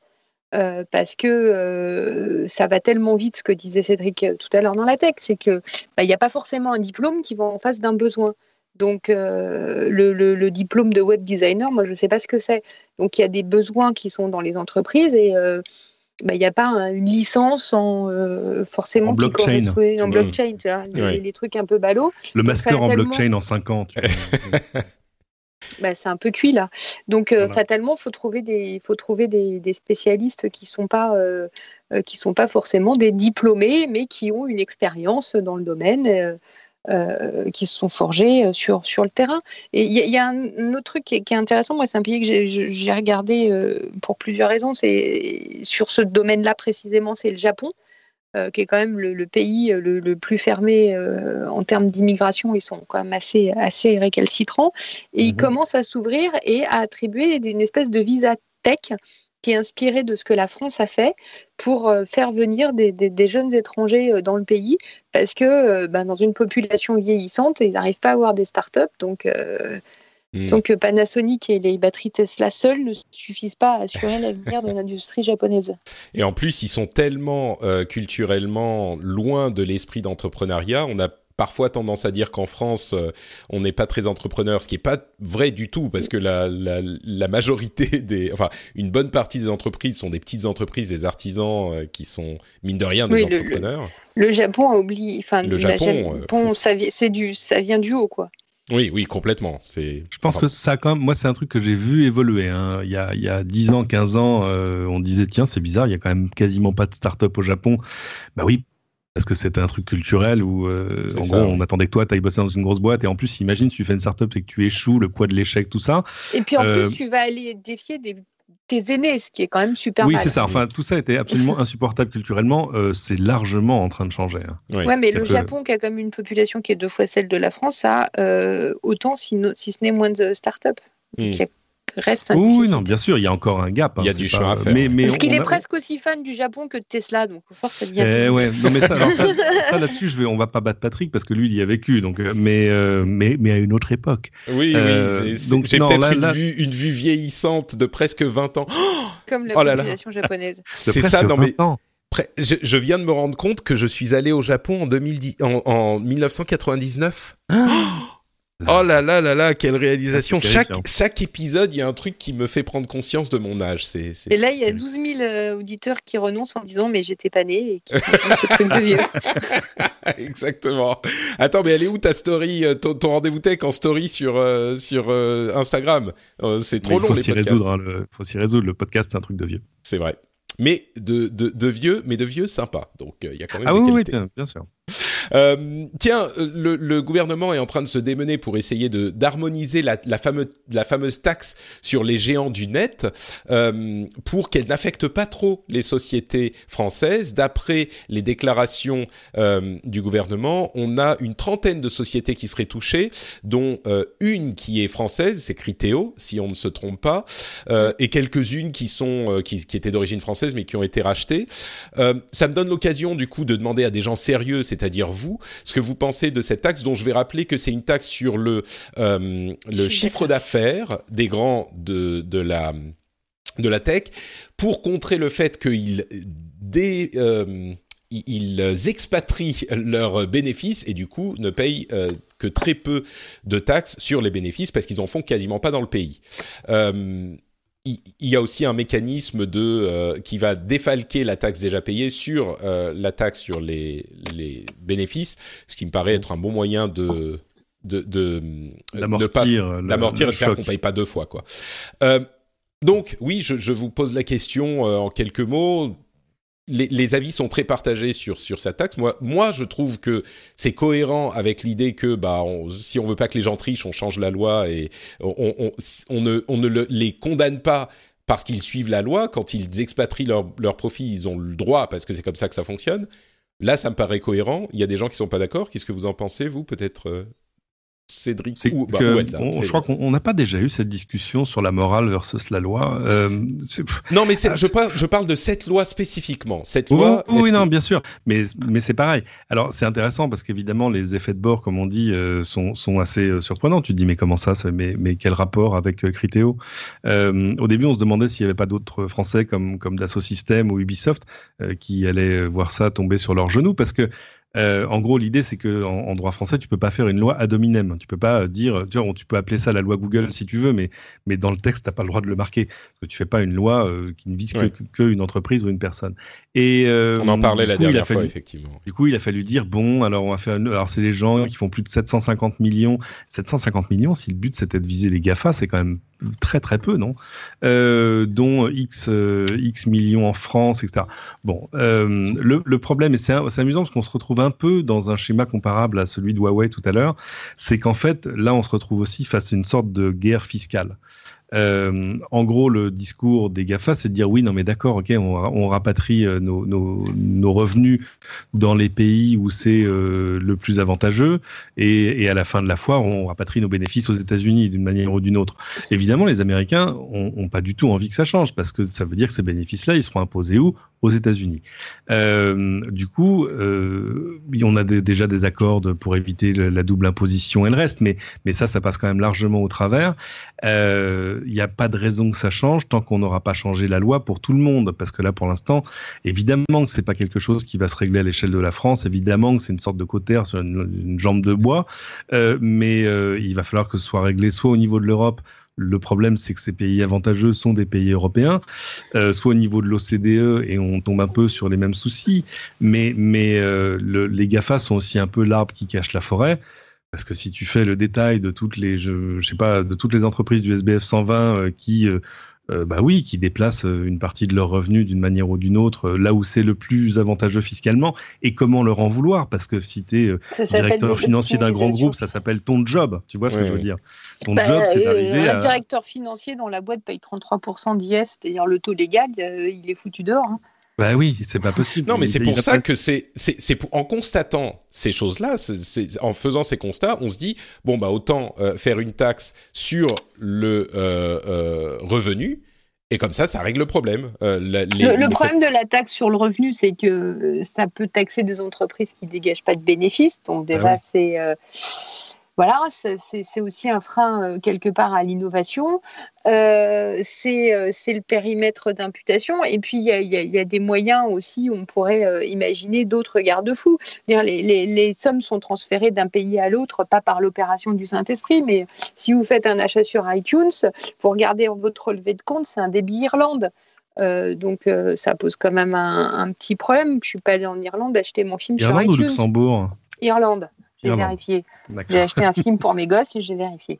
C: Parce que ça va tellement vite, ce que disait Cédric tout à l'heure dans la tech, c'est que bah, n'y a pas forcément un diplôme qui va en face d'un besoin. Donc euh, le, le- le diplôme de web designer, moi je ne sais pas ce que c'est. Donc il y a des besoins qui sont dans les entreprises et, euh, bah, il n'y a pas une licence en, forcément
B: en
C: qui
B: blockchain.
C: correspond en
A: Mmh.
C: blockchain, tu vois, les,
A: Ouais.
C: les trucs un peu ballots.
B: Le master en blockchain en 5 ans. tu
C: bah, c'est un peu cuit là. Donc euh,
B: Voilà.
C: fatalement, faut trouver des, faut trouver des, des spécialistes qui sont pas, euh, euh, qui sont pas forcément des diplômés, mais qui ont une expérience dans le domaine, euh, euh, qui se sont forgés euh, sur sur le terrain. Et il y, a- il y a un, un autre truc qui est, qui est intéressant. Moi, c'est un pays que j'ai- regardé euh, pour plusieurs raisons. C'est sur ce domaine-là précisément, c'est le Japon. euh, qui est quand même le, le pays le, le plus fermé en termes d'immigration, ils sont quand même assez, assez récalcitrants et ils
B: Mhm.
C: commencent à s'ouvrir et à attribuer une espèce de visa tech qui est inspiré de ce que la France a fait pour euh, faire venir des, des- des jeunes étrangers euh, dans le pays parce que euh, ben, dans une population vieillissante, ils n'arrivent pas à avoir des startups. Donc, euh,
A: Mm.
C: donc Panasonic et les batteries Tesla seules ne suffisent pas à assurer l'avenir de l'industrie japonaise.
A: Et en plus, ils sont tellement euh, culturellement loin de l'esprit d'entrepreneuriat. On a parfois tendance à dire qu'en France, euh, on n'est pas très entrepreneur, ce qui n'est pas vrai du tout, parce que la, la, la majorité des, enfin, une bonne partie des entreprises sont des petites entreprises, des artisans euh, qui sont mine de rien des
C: Oui, le- le-
A: entrepreneurs.
C: Le Japon a oublié, enfin,
A: Le Japon,
C: Japon,
A: euh,
C: ça, vi- du, ça vient du haut, quoi.
A: Oui, oui, complètement. C'est.
B: Je pense que ça, quand même, moi, c'est un truc que j'ai vu évoluer. Hein. Il, y a, il y a 10 ans, 15 ans, euh, on disait, tiens, c'est bizarre, il y a quand même quasiment pas de start-up au Japon. Bah oui, parce que c'était un truc culturel où, euh, en
A: ça,
B: gros,
A: ouais.
B: on attendait que toi, tu ailles bosser dans une grosse boîte. Et en plus, imagine, si tu fais une start-up et que tu échoues, le poids de l'échec, tout ça.
C: Et puis en
B: Euh,
C: plus, tu vas aller défier des, tes aînés, ce qui est quand même super
B: oui, c'est ça. Enfin, tout ça était absolument insupportable culturellement. Euh, c'est largement en train de changer. hein.
A: Oui.
C: Ouais, mais le
B: que-
C: Japon, qui a comme une population qui est deux fois celle de la France, a euh, autant, si, no- si ce n'est moins de start-up.
A: Hmm.
C: Qui reste un
B: Oui, non, bien sûr, il y a encore un gap. hein,
A: Il y a
B: c'est
A: du
B: pas-
A: chemin à faire.
B: Mais, mais
C: Parce qu'il est presque aussi fan du Japon que de Tesla, donc force, ça devient.
B: Eh ouais, non mais ça, ça, ça, là-dessus, je vais, on va pas battre Patrick parce que lui, il y a vécu, donc, euh, mais, euh, mais, mais à une autre époque.
A: Oui,
B: Euh,
A: oui. c'est-
B: donc,
A: c'est- J'ai peut-être une,
B: là-
A: vue, une vue vieillissante de presque 20 ans.
C: Comme la
A: Oh là là.
C: population japonaise.
A: C'est ça, non mais
B: 20 ans.
A: Après, je, je viens de me rendre compte que je suis allé au Japon en, 2010, en, en 1999. Oh là là là là, quelle réalisation chaque, chaque épisode, il y a un truc qui me fait prendre conscience de mon âge. C'est,
C: Et là, il y a 12 000 euh, auditeurs qui renoncent en disant Mais j'étais pas né et qui ce truc de vieux.
A: Exactement. Attends, mais elle est où ta story, euh, ton, ton rendez-vous tech en story sur, euh, sur euh, Instagram? Euh, C'est trop
B: Mais il
A: long
B: faut
A: les
B: s'y
A: podcasts.
B: résoudre, hein, le, faut s'y résoudre. Le podcast, c'est un truc de vieux.
A: C'est vrai. Mais de, de, de vieux, mais de vieux sympa. Donc euh, il y a quand même
B: Ah
A: des
B: oui, oui,
A: qualités.
B: bien, bien sûr.
A: Euh, tiens, le, gouvernement est en train de se démener pour essayer de d'harmoniser la, fameuse, taxe sur les géants du net euh, pour qu'elle n'affecte pas trop les sociétés françaises. D'après les déclarations euh, du gouvernement, on a une trentaine de sociétés qui seraient touchées, dont une qui est française, c'est Criteo, si on ne se trompe pas, et quelques-unes qui sont qui, étaient d'origine française mais qui ont été rachetées. Ça me donne l'occasion du coup de demander à des gens sérieux, c'est-à-dire vous, ce que vous pensez de cette taxe dont je vais rappeler que c'est une taxe sur le, euh, le
C: Chiffre
A: d'affaires des grands de, de la de la tech pour contrer le fait qu'ils dé, euh, ils- ils expatrient leurs bénéfices et du coup ne payent euh, que très peu de taxes sur les bénéfices parce qu'ils en font quasiment pas dans le pays. Euh, il y a aussi un mécanisme de euh, qui va défalquer la taxe déjà payée sur euh, la taxe sur les, les bénéfices, ce qui me paraît être un bon moyen de de, de euh,
B: D'amortir
A: d'amortir et de faire qu'on paye pas deux fois quoi. Euh, donc oui, je, je vous pose la question euh, en quelques mots. Les, avis sont très partagés sur sur cette taxe. Moi, moi, je trouve que c'est cohérent avec l'idée que bah on, si on veut pas que les gens trichent, on change la loi et on, ne on ne le- les condamne pas parce qu'ils suivent la loi. Quand ils expatrient leur leur profit, ils ont le droit parce que c'est comme ça que ça fonctionne. Là, ça me paraît cohérent. Il y a des gens qui sont pas d'accord. Qu'est-ce que vous en pensez, vous Peut-être euh, Cédric ou, bah,
B: que
A: ou Elsa,
B: on- je crois qu'on on n'a pas déjà eu cette discussion sur la morale versus la loi. Euh,
A: Non, mais
B: Ah,
A: je, parle, je parle de cette loi spécifiquement. Cette
B: Oui,
A: loi.
B: oui, oui,
A: que-
B: non, bien sûr, mais mais c'est pareil. Alors c'est intéressant parce qu'évidemment les effets de bord, comme on dit, euh, sont sont assez euh, surprenants. Tu te dis mais comment ça, ça mais mais quel rapport avec euh, Criteo Au début, on se demandait s'il n'y avait pas d'autres Français comme comme Dassault Systèmes ou Ubisoft qui allaient voir ça tomber sur leurs genoux parce que Euh, en gros, l'idée, c'est que en, droit français, tu peux pas faire une loi ad hominem. Tu peux pas dire, tu, vois, tu peux appeler ça la loi Google si tu veux, mais, mais dans le texte, t'as pas le droit de le marquer. Parce que tu fais pas une loi euh, qui ne vise qu'une que, une entreprise ou une personne.
A: Et euh, on en parlait la dernière fois, effectivement.
B: Du coup, il a fallu dire bon, alors on va faire. alors c'est les gens qui font plus de 750 millions. 750 millions, si le but c'était de viser les Gafa, c'est quand même très très peu, non? Euh, Dont X, euh, X millions en France, etc. Bon, euh, le, le, problème, et c'est amusant parce qu'on se retrouve un peu dans un schéma comparable à celui de Huawei tout à l'heure, c'est qu'en fait, là, on se retrouve aussi face à une sorte de guerre fiscale. Euh, en gros, le discours des GAFA, c'est de dire oui, non, mais d'accord, ok, on, rapatrie euh, nos, revenus dans les pays où c'est euh, le plus avantageux, et, à la fin de la foire, on rapatrie nos bénéfices aux États-Unis d'une manière ou d'une autre. Évidemment, les Américains ont, pas du tout envie que ça change, parce que ça veut dire que ces bénéfices-là, ils seront imposés où? Aux États-Unis. du coup, on a déjà des accords pour éviter la double imposition et le reste, mais ça, ça passe quand même largement au travers il n'y a pas de raison que ça change tant qu'on n'aura pas changé la loi pour tout le monde. Parce que là, pour l'instant, évidemment que c'est pas quelque chose qui va se régler à l'échelle de la France. Évidemment que c'est une sorte de cotère sur une, jambe de bois. Euh, mais euh, il va falloir que ce soit réglé soit au niveau de l'Europe. Le problème, c'est que ces pays avantageux sont des pays européens, euh, soit au niveau de l'OCDE, et on tombe un peu sur les mêmes soucis. Mais, mais les GAFA sont aussi un peu l'arbre qui cache la forêt. Parce que si tu fais le détail de toutes les, je, sais pas, de toutes les entreprises du SBF 120 euh, qui, euh, euh, bah oui, qui déplacent une partie de leurs revenus d'une manière ou d'une autre, là où c'est le plus avantageux fiscalement, et comment leur en vouloir? Parce que si tu es directeur financier d'un grand groupe, ça s'appelle ton job. Tu vois ce que je veux dire?
C: Ton bah, job, c'est d'arriver Un directeur financier dont la boîte paye 33% d'IS, c'est-à-dire le taux légal, il est foutu dehors. Hein.
B: Bah oui, c'est pas possible.
A: Non, mais c'est pour ça que c'est c'est en constatant ces choses-là, en faisant ces constats, on se dit bon bah autant euh, faire une taxe sur le euh, euh, revenu. Et comme ça, ça règle le problème.
C: le, problème de la taxe sur le revenu, c'est que ça peut taxer des entreprises qui dégagent pas de bénéfices. Donc déjà, bah c'est voilà, c'est aussi un frein euh, quelque part à l'innovation. Euh, c'est le périmètre d'imputation. Et puis, il y, a, des moyens aussi où on pourrait euh, imaginer d'autres garde-fous. Les, les, sommes sont transférées d'un pays à l'autre, pas par l'opération du Saint-Esprit, mais si vous faites un achat sur iTunes, pour regarder votre relevé de compte, c'est un débit Irlande. donc ça pose quand même un, petit problème. Je suis pas allée en Irlande acheter mon film
B: sur
C: iTunes.
B: Ou Luxembourg?
C: Irlande. J'ai vérifié. J'ai acheté un film pour mes gosses et j'ai vérifié.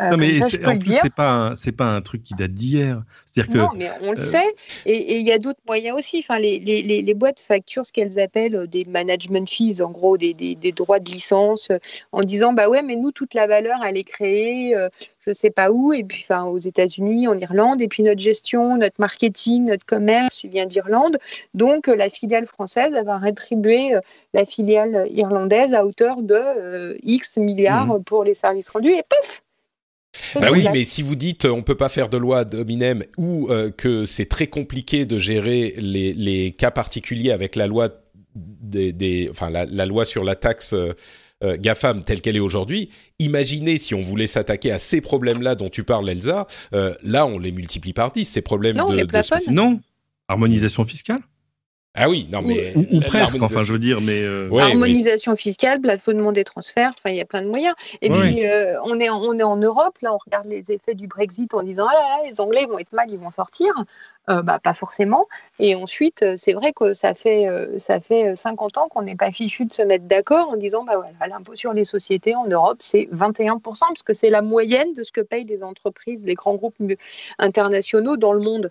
B: Euh, non, mais en plus, pas, c'est pas un truc qui date d'hier.
C: C'est-à-dire que. Non, mais on le euh, sait. Et il y a d'autres moyens aussi. Enfin, les, les, les, boîtes facturent ce qu'elles appellent euh, des management fees, en gros, des, des, des, droits de licence, en disant bah ouais, mais nous, toute la valeur, elle est créée je sais pas où, et puis enfin aux États-Unis, en Irlande, et puis notre gestion, notre marketing, notre commerce, il vient d'Irlande. Donc la filiale française va rétribuer la filiale irlandaise à hauteur de X milliards mmh. pour les services rendus, et pouf
A: bah oui, mais si vous dites on peut pas faire de loi d'hominem ou euh, que c'est très compliqué de gérer les, les, cas particuliers avec la loi des, des enfin la, la, loi sur la taxe euh, GAFAM telle qu'elle est aujourd'hui, imaginez si on voulait s'attaquer à ces problèmes-là dont tu parles, Elsa, euh, là on les multiplie par 10, ces problèmes
C: non,
A: de,
C: de
B: Non, harmonisation fiscale
A: ah oui, non mais
B: ou, presque, enfin je veux dire, mais
C: euh, harmonisation fiscale, plafonnement des transferts, enfin il y a plein de moyens. Et puis on est on est en Europe, là on regarde les effets du Brexit en disant ah là là les Anglais vont être mal, ils vont sortir. Euh, bah, pas forcément. Et ensuite, euh, c'est vrai que ça fait, euh, ça fait 50 ans qu'on n'est pas fichu de se mettre d'accord en disant bah voilà, l'impôt sur les sociétés en Europe, c'est 21%, parce que c'est la moyenne de ce que payent les entreprises, les grands groupes internationaux dans le monde.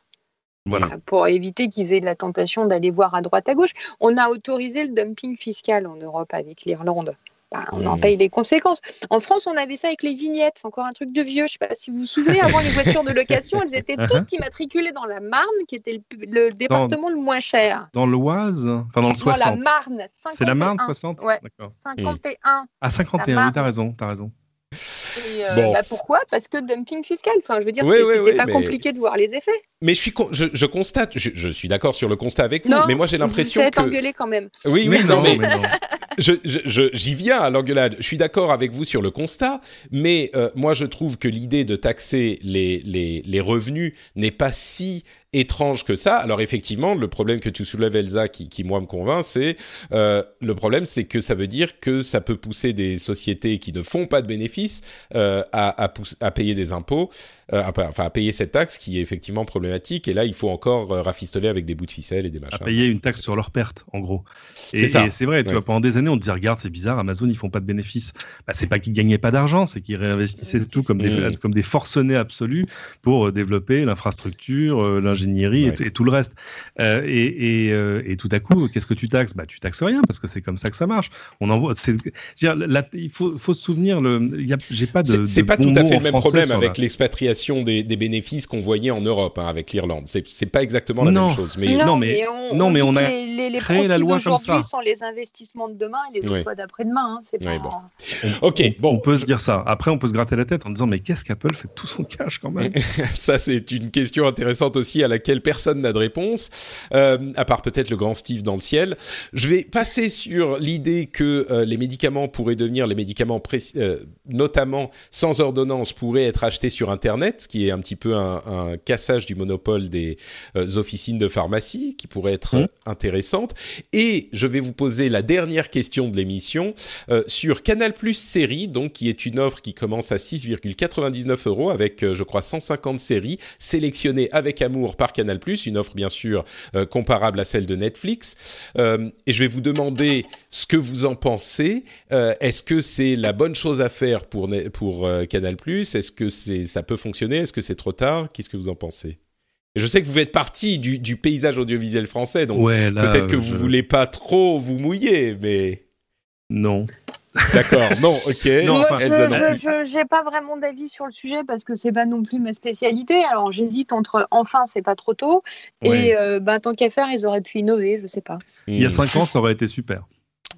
C: Voilà. Pour éviter qu'ils aient la tentation d'aller voir à droite à gauche. On a autorisé le dumping fiscal en Europe avec l'Irlande. Bah, on en mmh. paye les conséquences. En France, on avait ça avec les vignettes, c'est encore un truc de vieux. Je ne sais pas si vous vous souvenez, avant les voitures de location, elles étaient toutes immatriculées dans la Marne, qui était le, département le moins cher.
B: Dans l'Oise? Enfin, dans le 60
C: la Marne.
B: C'est la Marne 60
C: Ouais. 51.
B: Ah, 51, oui, t'as raison, as raison.
C: Euh, bah, pourquoi? Parce que dumping fiscal. Enfin, je veux dire, c'était pas compliqué de voir les effets.
A: Mais je suis, je, constate, je, suis d'accord sur le constat avec vous, mais moi j'ai l'impression que.
C: engueulé quand même.
A: Oui, oui, non, mais, j'y viens à l'engueulade. Je suis d'accord avec vous sur le constat, mais euh, moi je trouve que l'idée de taxer les, les, les revenus n'est pas si étrange que ça. Alors effectivement, le problème que tu soulèves, Elsa, qui, qui moi me convainc, c'est euh, le problème, c'est que ça veut dire que ça peut pousser des sociétés qui ne font pas de bénéfices euh, à, à, à, payer des impôts, euh, enfin à payer cette taxe qui est effectivement problématique. Et là, il faut encore euh, rafistoler avec des bouts de ficelle et des machins.
B: À payer une taxe sur leurs pertes, en gros. Et c'est vrai, tu vois, pendant des années, on te dit regarde, c'est bizarre, Amazon ils font pas de bénéfices. Bah, c'est pas qu'ils gagnaient pas d'argent, c'est qu'ils réinvestissaient tout comme des mmh. comme des forcenés absolus pour développer l'infrastructure, l'ingénierie et, tout le reste. Euh, et, et, et, tout à coup, qu'est-ce que tu taxes? Bah tu taxes rien parce que c'est comme ça que ça marche. On envoie. Là, il faut, faut se souvenir le. J'ai pas de.
A: C'est pas tout à fait le même problème avec l'expatriation des, des, bénéfices qu'on voyait en Europe hein, avec l'Irlande. C'est pas exactement la même chose.
C: Mais non, mais, on, non, mais on a les, les, créé la loi comme ça. sont les investissements de demain et les emplois d'après-demain. Hein, pas...
A: bon. ok, bon.
B: On peut se dire ça. Après, on peut se gratter la tête en disant mais qu'est-ce qu'Apple fait tout son cash quand même?
A: Ça, c'est une question intéressante aussi à laquelle personne n'a de réponse, euh, à part peut-être le grand Steve dans le ciel. Je vais passer sur l'idée que euh, les médicaments pourraient devenir les médicaments, euh, notamment sans ordonnance, pourraient être achetés sur Internet, ce qui est un petit peu un, un cassage du monopole des officines de pharmacie, qui pourrait être mmh. intéressante. Et je vais vous poser la dernière question de l'émission sur Canal Plus Série, donc qui est une offre qui commence à 6,99 euros avec, je crois, 150 séries sélectionnées avec amour par Canal Plus, une offre bien sûr comparable à celle de Netflix. et je vais vous demander ce que vous en pensez. Euh, est-ce que c'est la bonne chose à faire pour, pour euh, Canal? Est-ce que c'est, ça peut fonctionner? Est-ce que c'est trop tard? Qu'est-ce que vous en pensez? Je sais que vous faites partie du, du paysage audiovisuel français, donc peut-être que vous voulez pas trop vous mouiller, mais
B: non.
A: D'accord, non, ok. Non,
C: je n'ai pas vraiment d'avis sur le sujet parce que c'est pas non plus ma spécialité. Alors j'hésite entre enfin c'est pas trop tôt et euh, bah, tant qu'à faire ils auraient pu innover, je sais pas.
B: Il y a cinq ans ça aurait été super.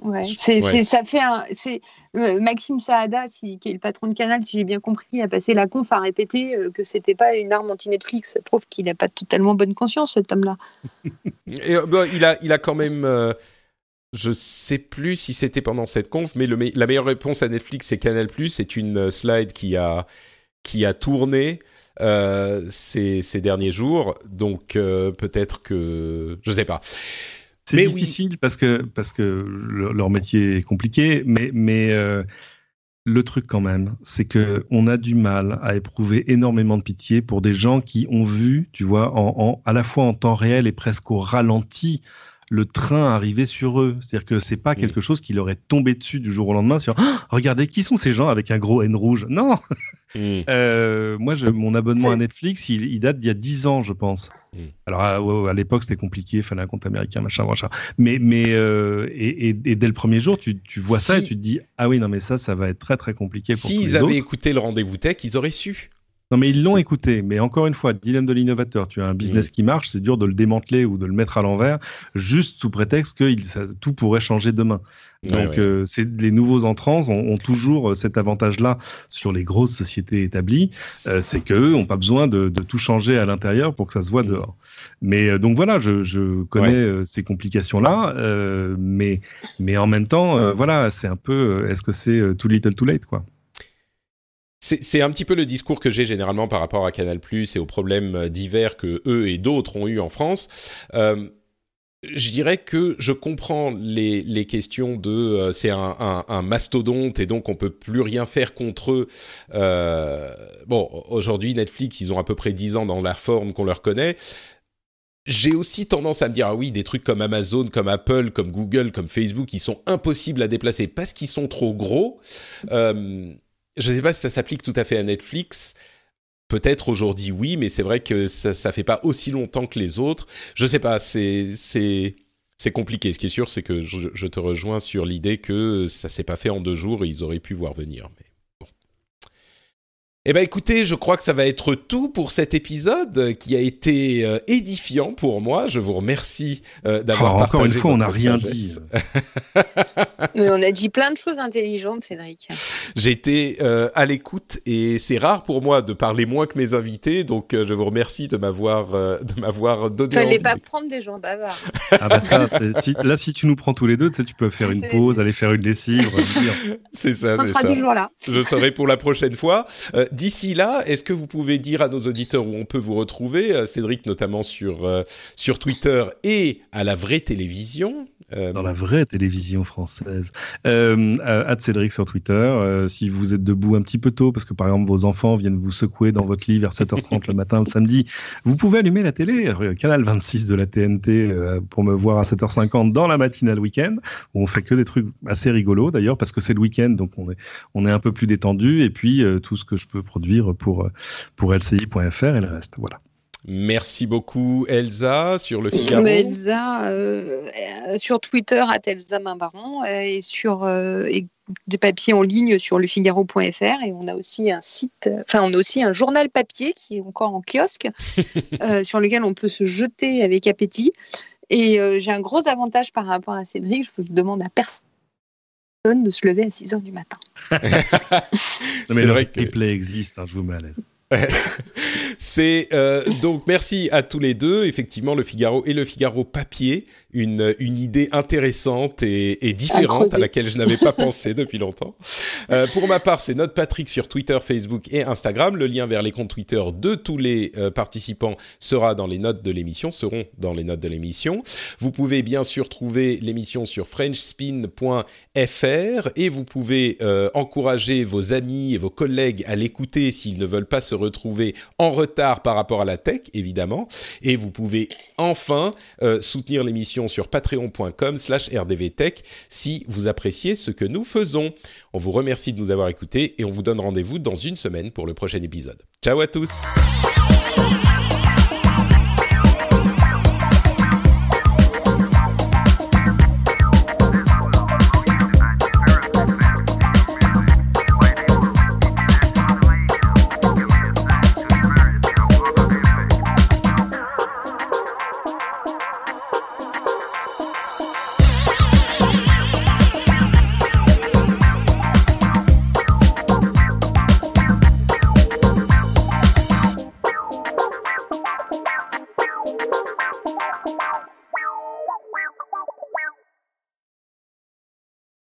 C: Ouais, c'est, ça fait un, c'est euh, Maxime Saada, qui est le patron de Canal, si j'ai bien compris, a passé la conf à répéter euh, que c'était pas une arme anti-Netflix. Ça prouve qu'il n'a pas totalement bonne conscience, cet homme-là.
A: Et, bah, il a, il a quand même. Je sais plus si c'était pendant cette conf, mais le la meilleure réponse à Netflix, c'est Canal+. C'est une slide qui a qui a tourné. ces, ces, derniers jours, donc peut-être que je sais pas.
B: C'est difficile parce que parce que leur métier est compliqué, mais mais euh, le truc quand même, c'est que on a du mal à éprouver énormément de pitié pour des gens qui ont vu, tu vois, en, à la fois en temps réel et presque au ralenti, le train arriver sur eux. C'est-à-dire que c'est pas quelque chose qui leur est tombé dessus du jour au lendemain sur oh, regardez qui sont ces gens avec un gros N rouge? Non. Mm. euh, moi, je, mon abonnement à Netflix, il, il date d'il y a 10 ans, je pense. Mm. Alors à, à l'époque c'était compliqué, il fallait un compte américain, machin, machin. Mais mais euh, et, et, dès le premier jour tu, tu vois ça et tu te dis ah oui non mais ça ça va être très très compliqué pour
A: S'ils avaient écouté le rendez-vous tech, ils auraient su.
B: Non, mais ils l'ont écouté. Mais encore une fois, dilemme de l'innovateur. Tu as un business qui marche, c'est dur de le démanteler ou de le mettre à l'envers, juste sous prétexte que il, ça, tout pourrait changer demain. Donc, euh, c'est les nouveaux entrants ont, ont toujours euh, cet avantage-là sur les grosses sociétés établies, euh, c'est qu'eux n'ont pas besoin de, de, tout changer à l'intérieur pour que ça se voit mm. dehors. Mais euh, donc voilà, je, je connais ces complications-là, mais mais en même temps, voilà, c'est un peu, est-ce que c'est too little too late, quoi
A: c'est un petit peu le discours que j'ai généralement par rapport à Canal+ et aux problèmes euh, divers que eux et d'autres ont eu en France. Euh, je dirais que je comprends les, les questions de euh, c'est un, un, un, mastodonte et donc on peut plus rien faire contre eux. Euh, bon, aujourd'hui Netflix, ils ont à peu près 10 ans dans la forme qu'on leur connaît. J'ai aussi tendance à me dire ah oui des trucs comme Amazon, comme Apple, comme Google, comme Facebook, ils sont impossibles à déplacer parce qu'ils sont trop gros. Euh, je ne sais pas si ça s'applique tout à fait à Netflix. Peut-être aujourd'hui oui, mais c'est vrai que ça ne fait pas aussi longtemps que les autres. Je ne sais pas, c'est compliqué. Ce qui est sûr, c'est que je, te rejoins sur l'idée que ça s'est pas fait en deux jours et ils auraient pu voir venir. Eh ben écoutez, je crois que ça va être tout pour cet épisode qui a été euh, édifiant pour moi. Je vous remercie euh, d'avoir
B: partagé. Encore une fois, on n'a rien dit.
C: Mais on a dit plein de choses intelligentes, Cédric.
A: J'ai été euh, à l'écoute et c'est rare pour moi de parler moins que mes invités, donc je vous remercie de m'avoir de m'avoir donné.
C: Fallait pas prendre des gens bavards.
B: ah bah ça, si, là si tu nous prends tous les deux, tu, sais, tu peux faire une pause, aller faire une lessive.
A: c'est ça,
C: c'est ça.
A: Toujours là. Je serai pour la prochaine fois D'ici là, est-ce que vous pouvez dire à nos auditeurs où on peut vous retrouver, Cédric notamment sur sur Twitter et à la vraie télévision?
B: Dans la vraie télévision française. Euh, à Cédric sur Twitter. si vous êtes debout un petit peu tôt, parce que par exemple vos enfants viennent vous secouer dans votre lit vers 7h30 le matin le samedi, vous pouvez allumer la télé, canal 26 de la TNT, pour me voir à 7h50 dans la matinale week-end, où on fait que des trucs assez rigolos d'ailleurs, parce que c'est le week-end, donc on est, on est un peu plus détendu, et puis euh, tout ce que je peux produire pour, pour LCI.fr et le reste. Voilà.
A: Merci beaucoup Elsa sur le Figaro.
C: Elsa euh, sur Twitter à Elsa Baron et sur des papiers en ligne sur lefigaro.fr et on a aussi un site, enfin on a aussi un journal papier qui est encore en kiosque sur lequel on peut se jeter avec appétit. Et j'ai un gros avantage par rapport à Cédric, je vous demande à personne de se lever à 6 heures du matin.
B: non, mais le vrai que... replay existe, hein, je vous mets à l'aise.
A: C'est euh, donc merci à tous les deux. Effectivement, le Figaro et le Figaro papier, une une idée intéressante et, et différente à, laquelle je n'avais pas pensé depuis longtemps. Euh, pour ma part, c'est Note Patrick sur Twitter, Facebook et Instagram. Le lien vers les comptes Twitter de tous les euh, participants sera dans les notes de l'émission, seront dans les notes de l'émission. Vous pouvez bien sûr trouver l'émission sur frenchspin.fr et vous pouvez encourager vos amis et vos collègues à l'écouter s'ils ne veulent pas se retrouver en retard par rapport à la tech, évidemment. Et vous pouvez enfin euh, soutenir l'émission sur patreon.com slash rdvtech si vous appréciez ce que nous faisons. On vous remercie de nous avoir écoutés et on vous donne rendez-vous dans une semaine pour le prochain épisode. Ciao à tous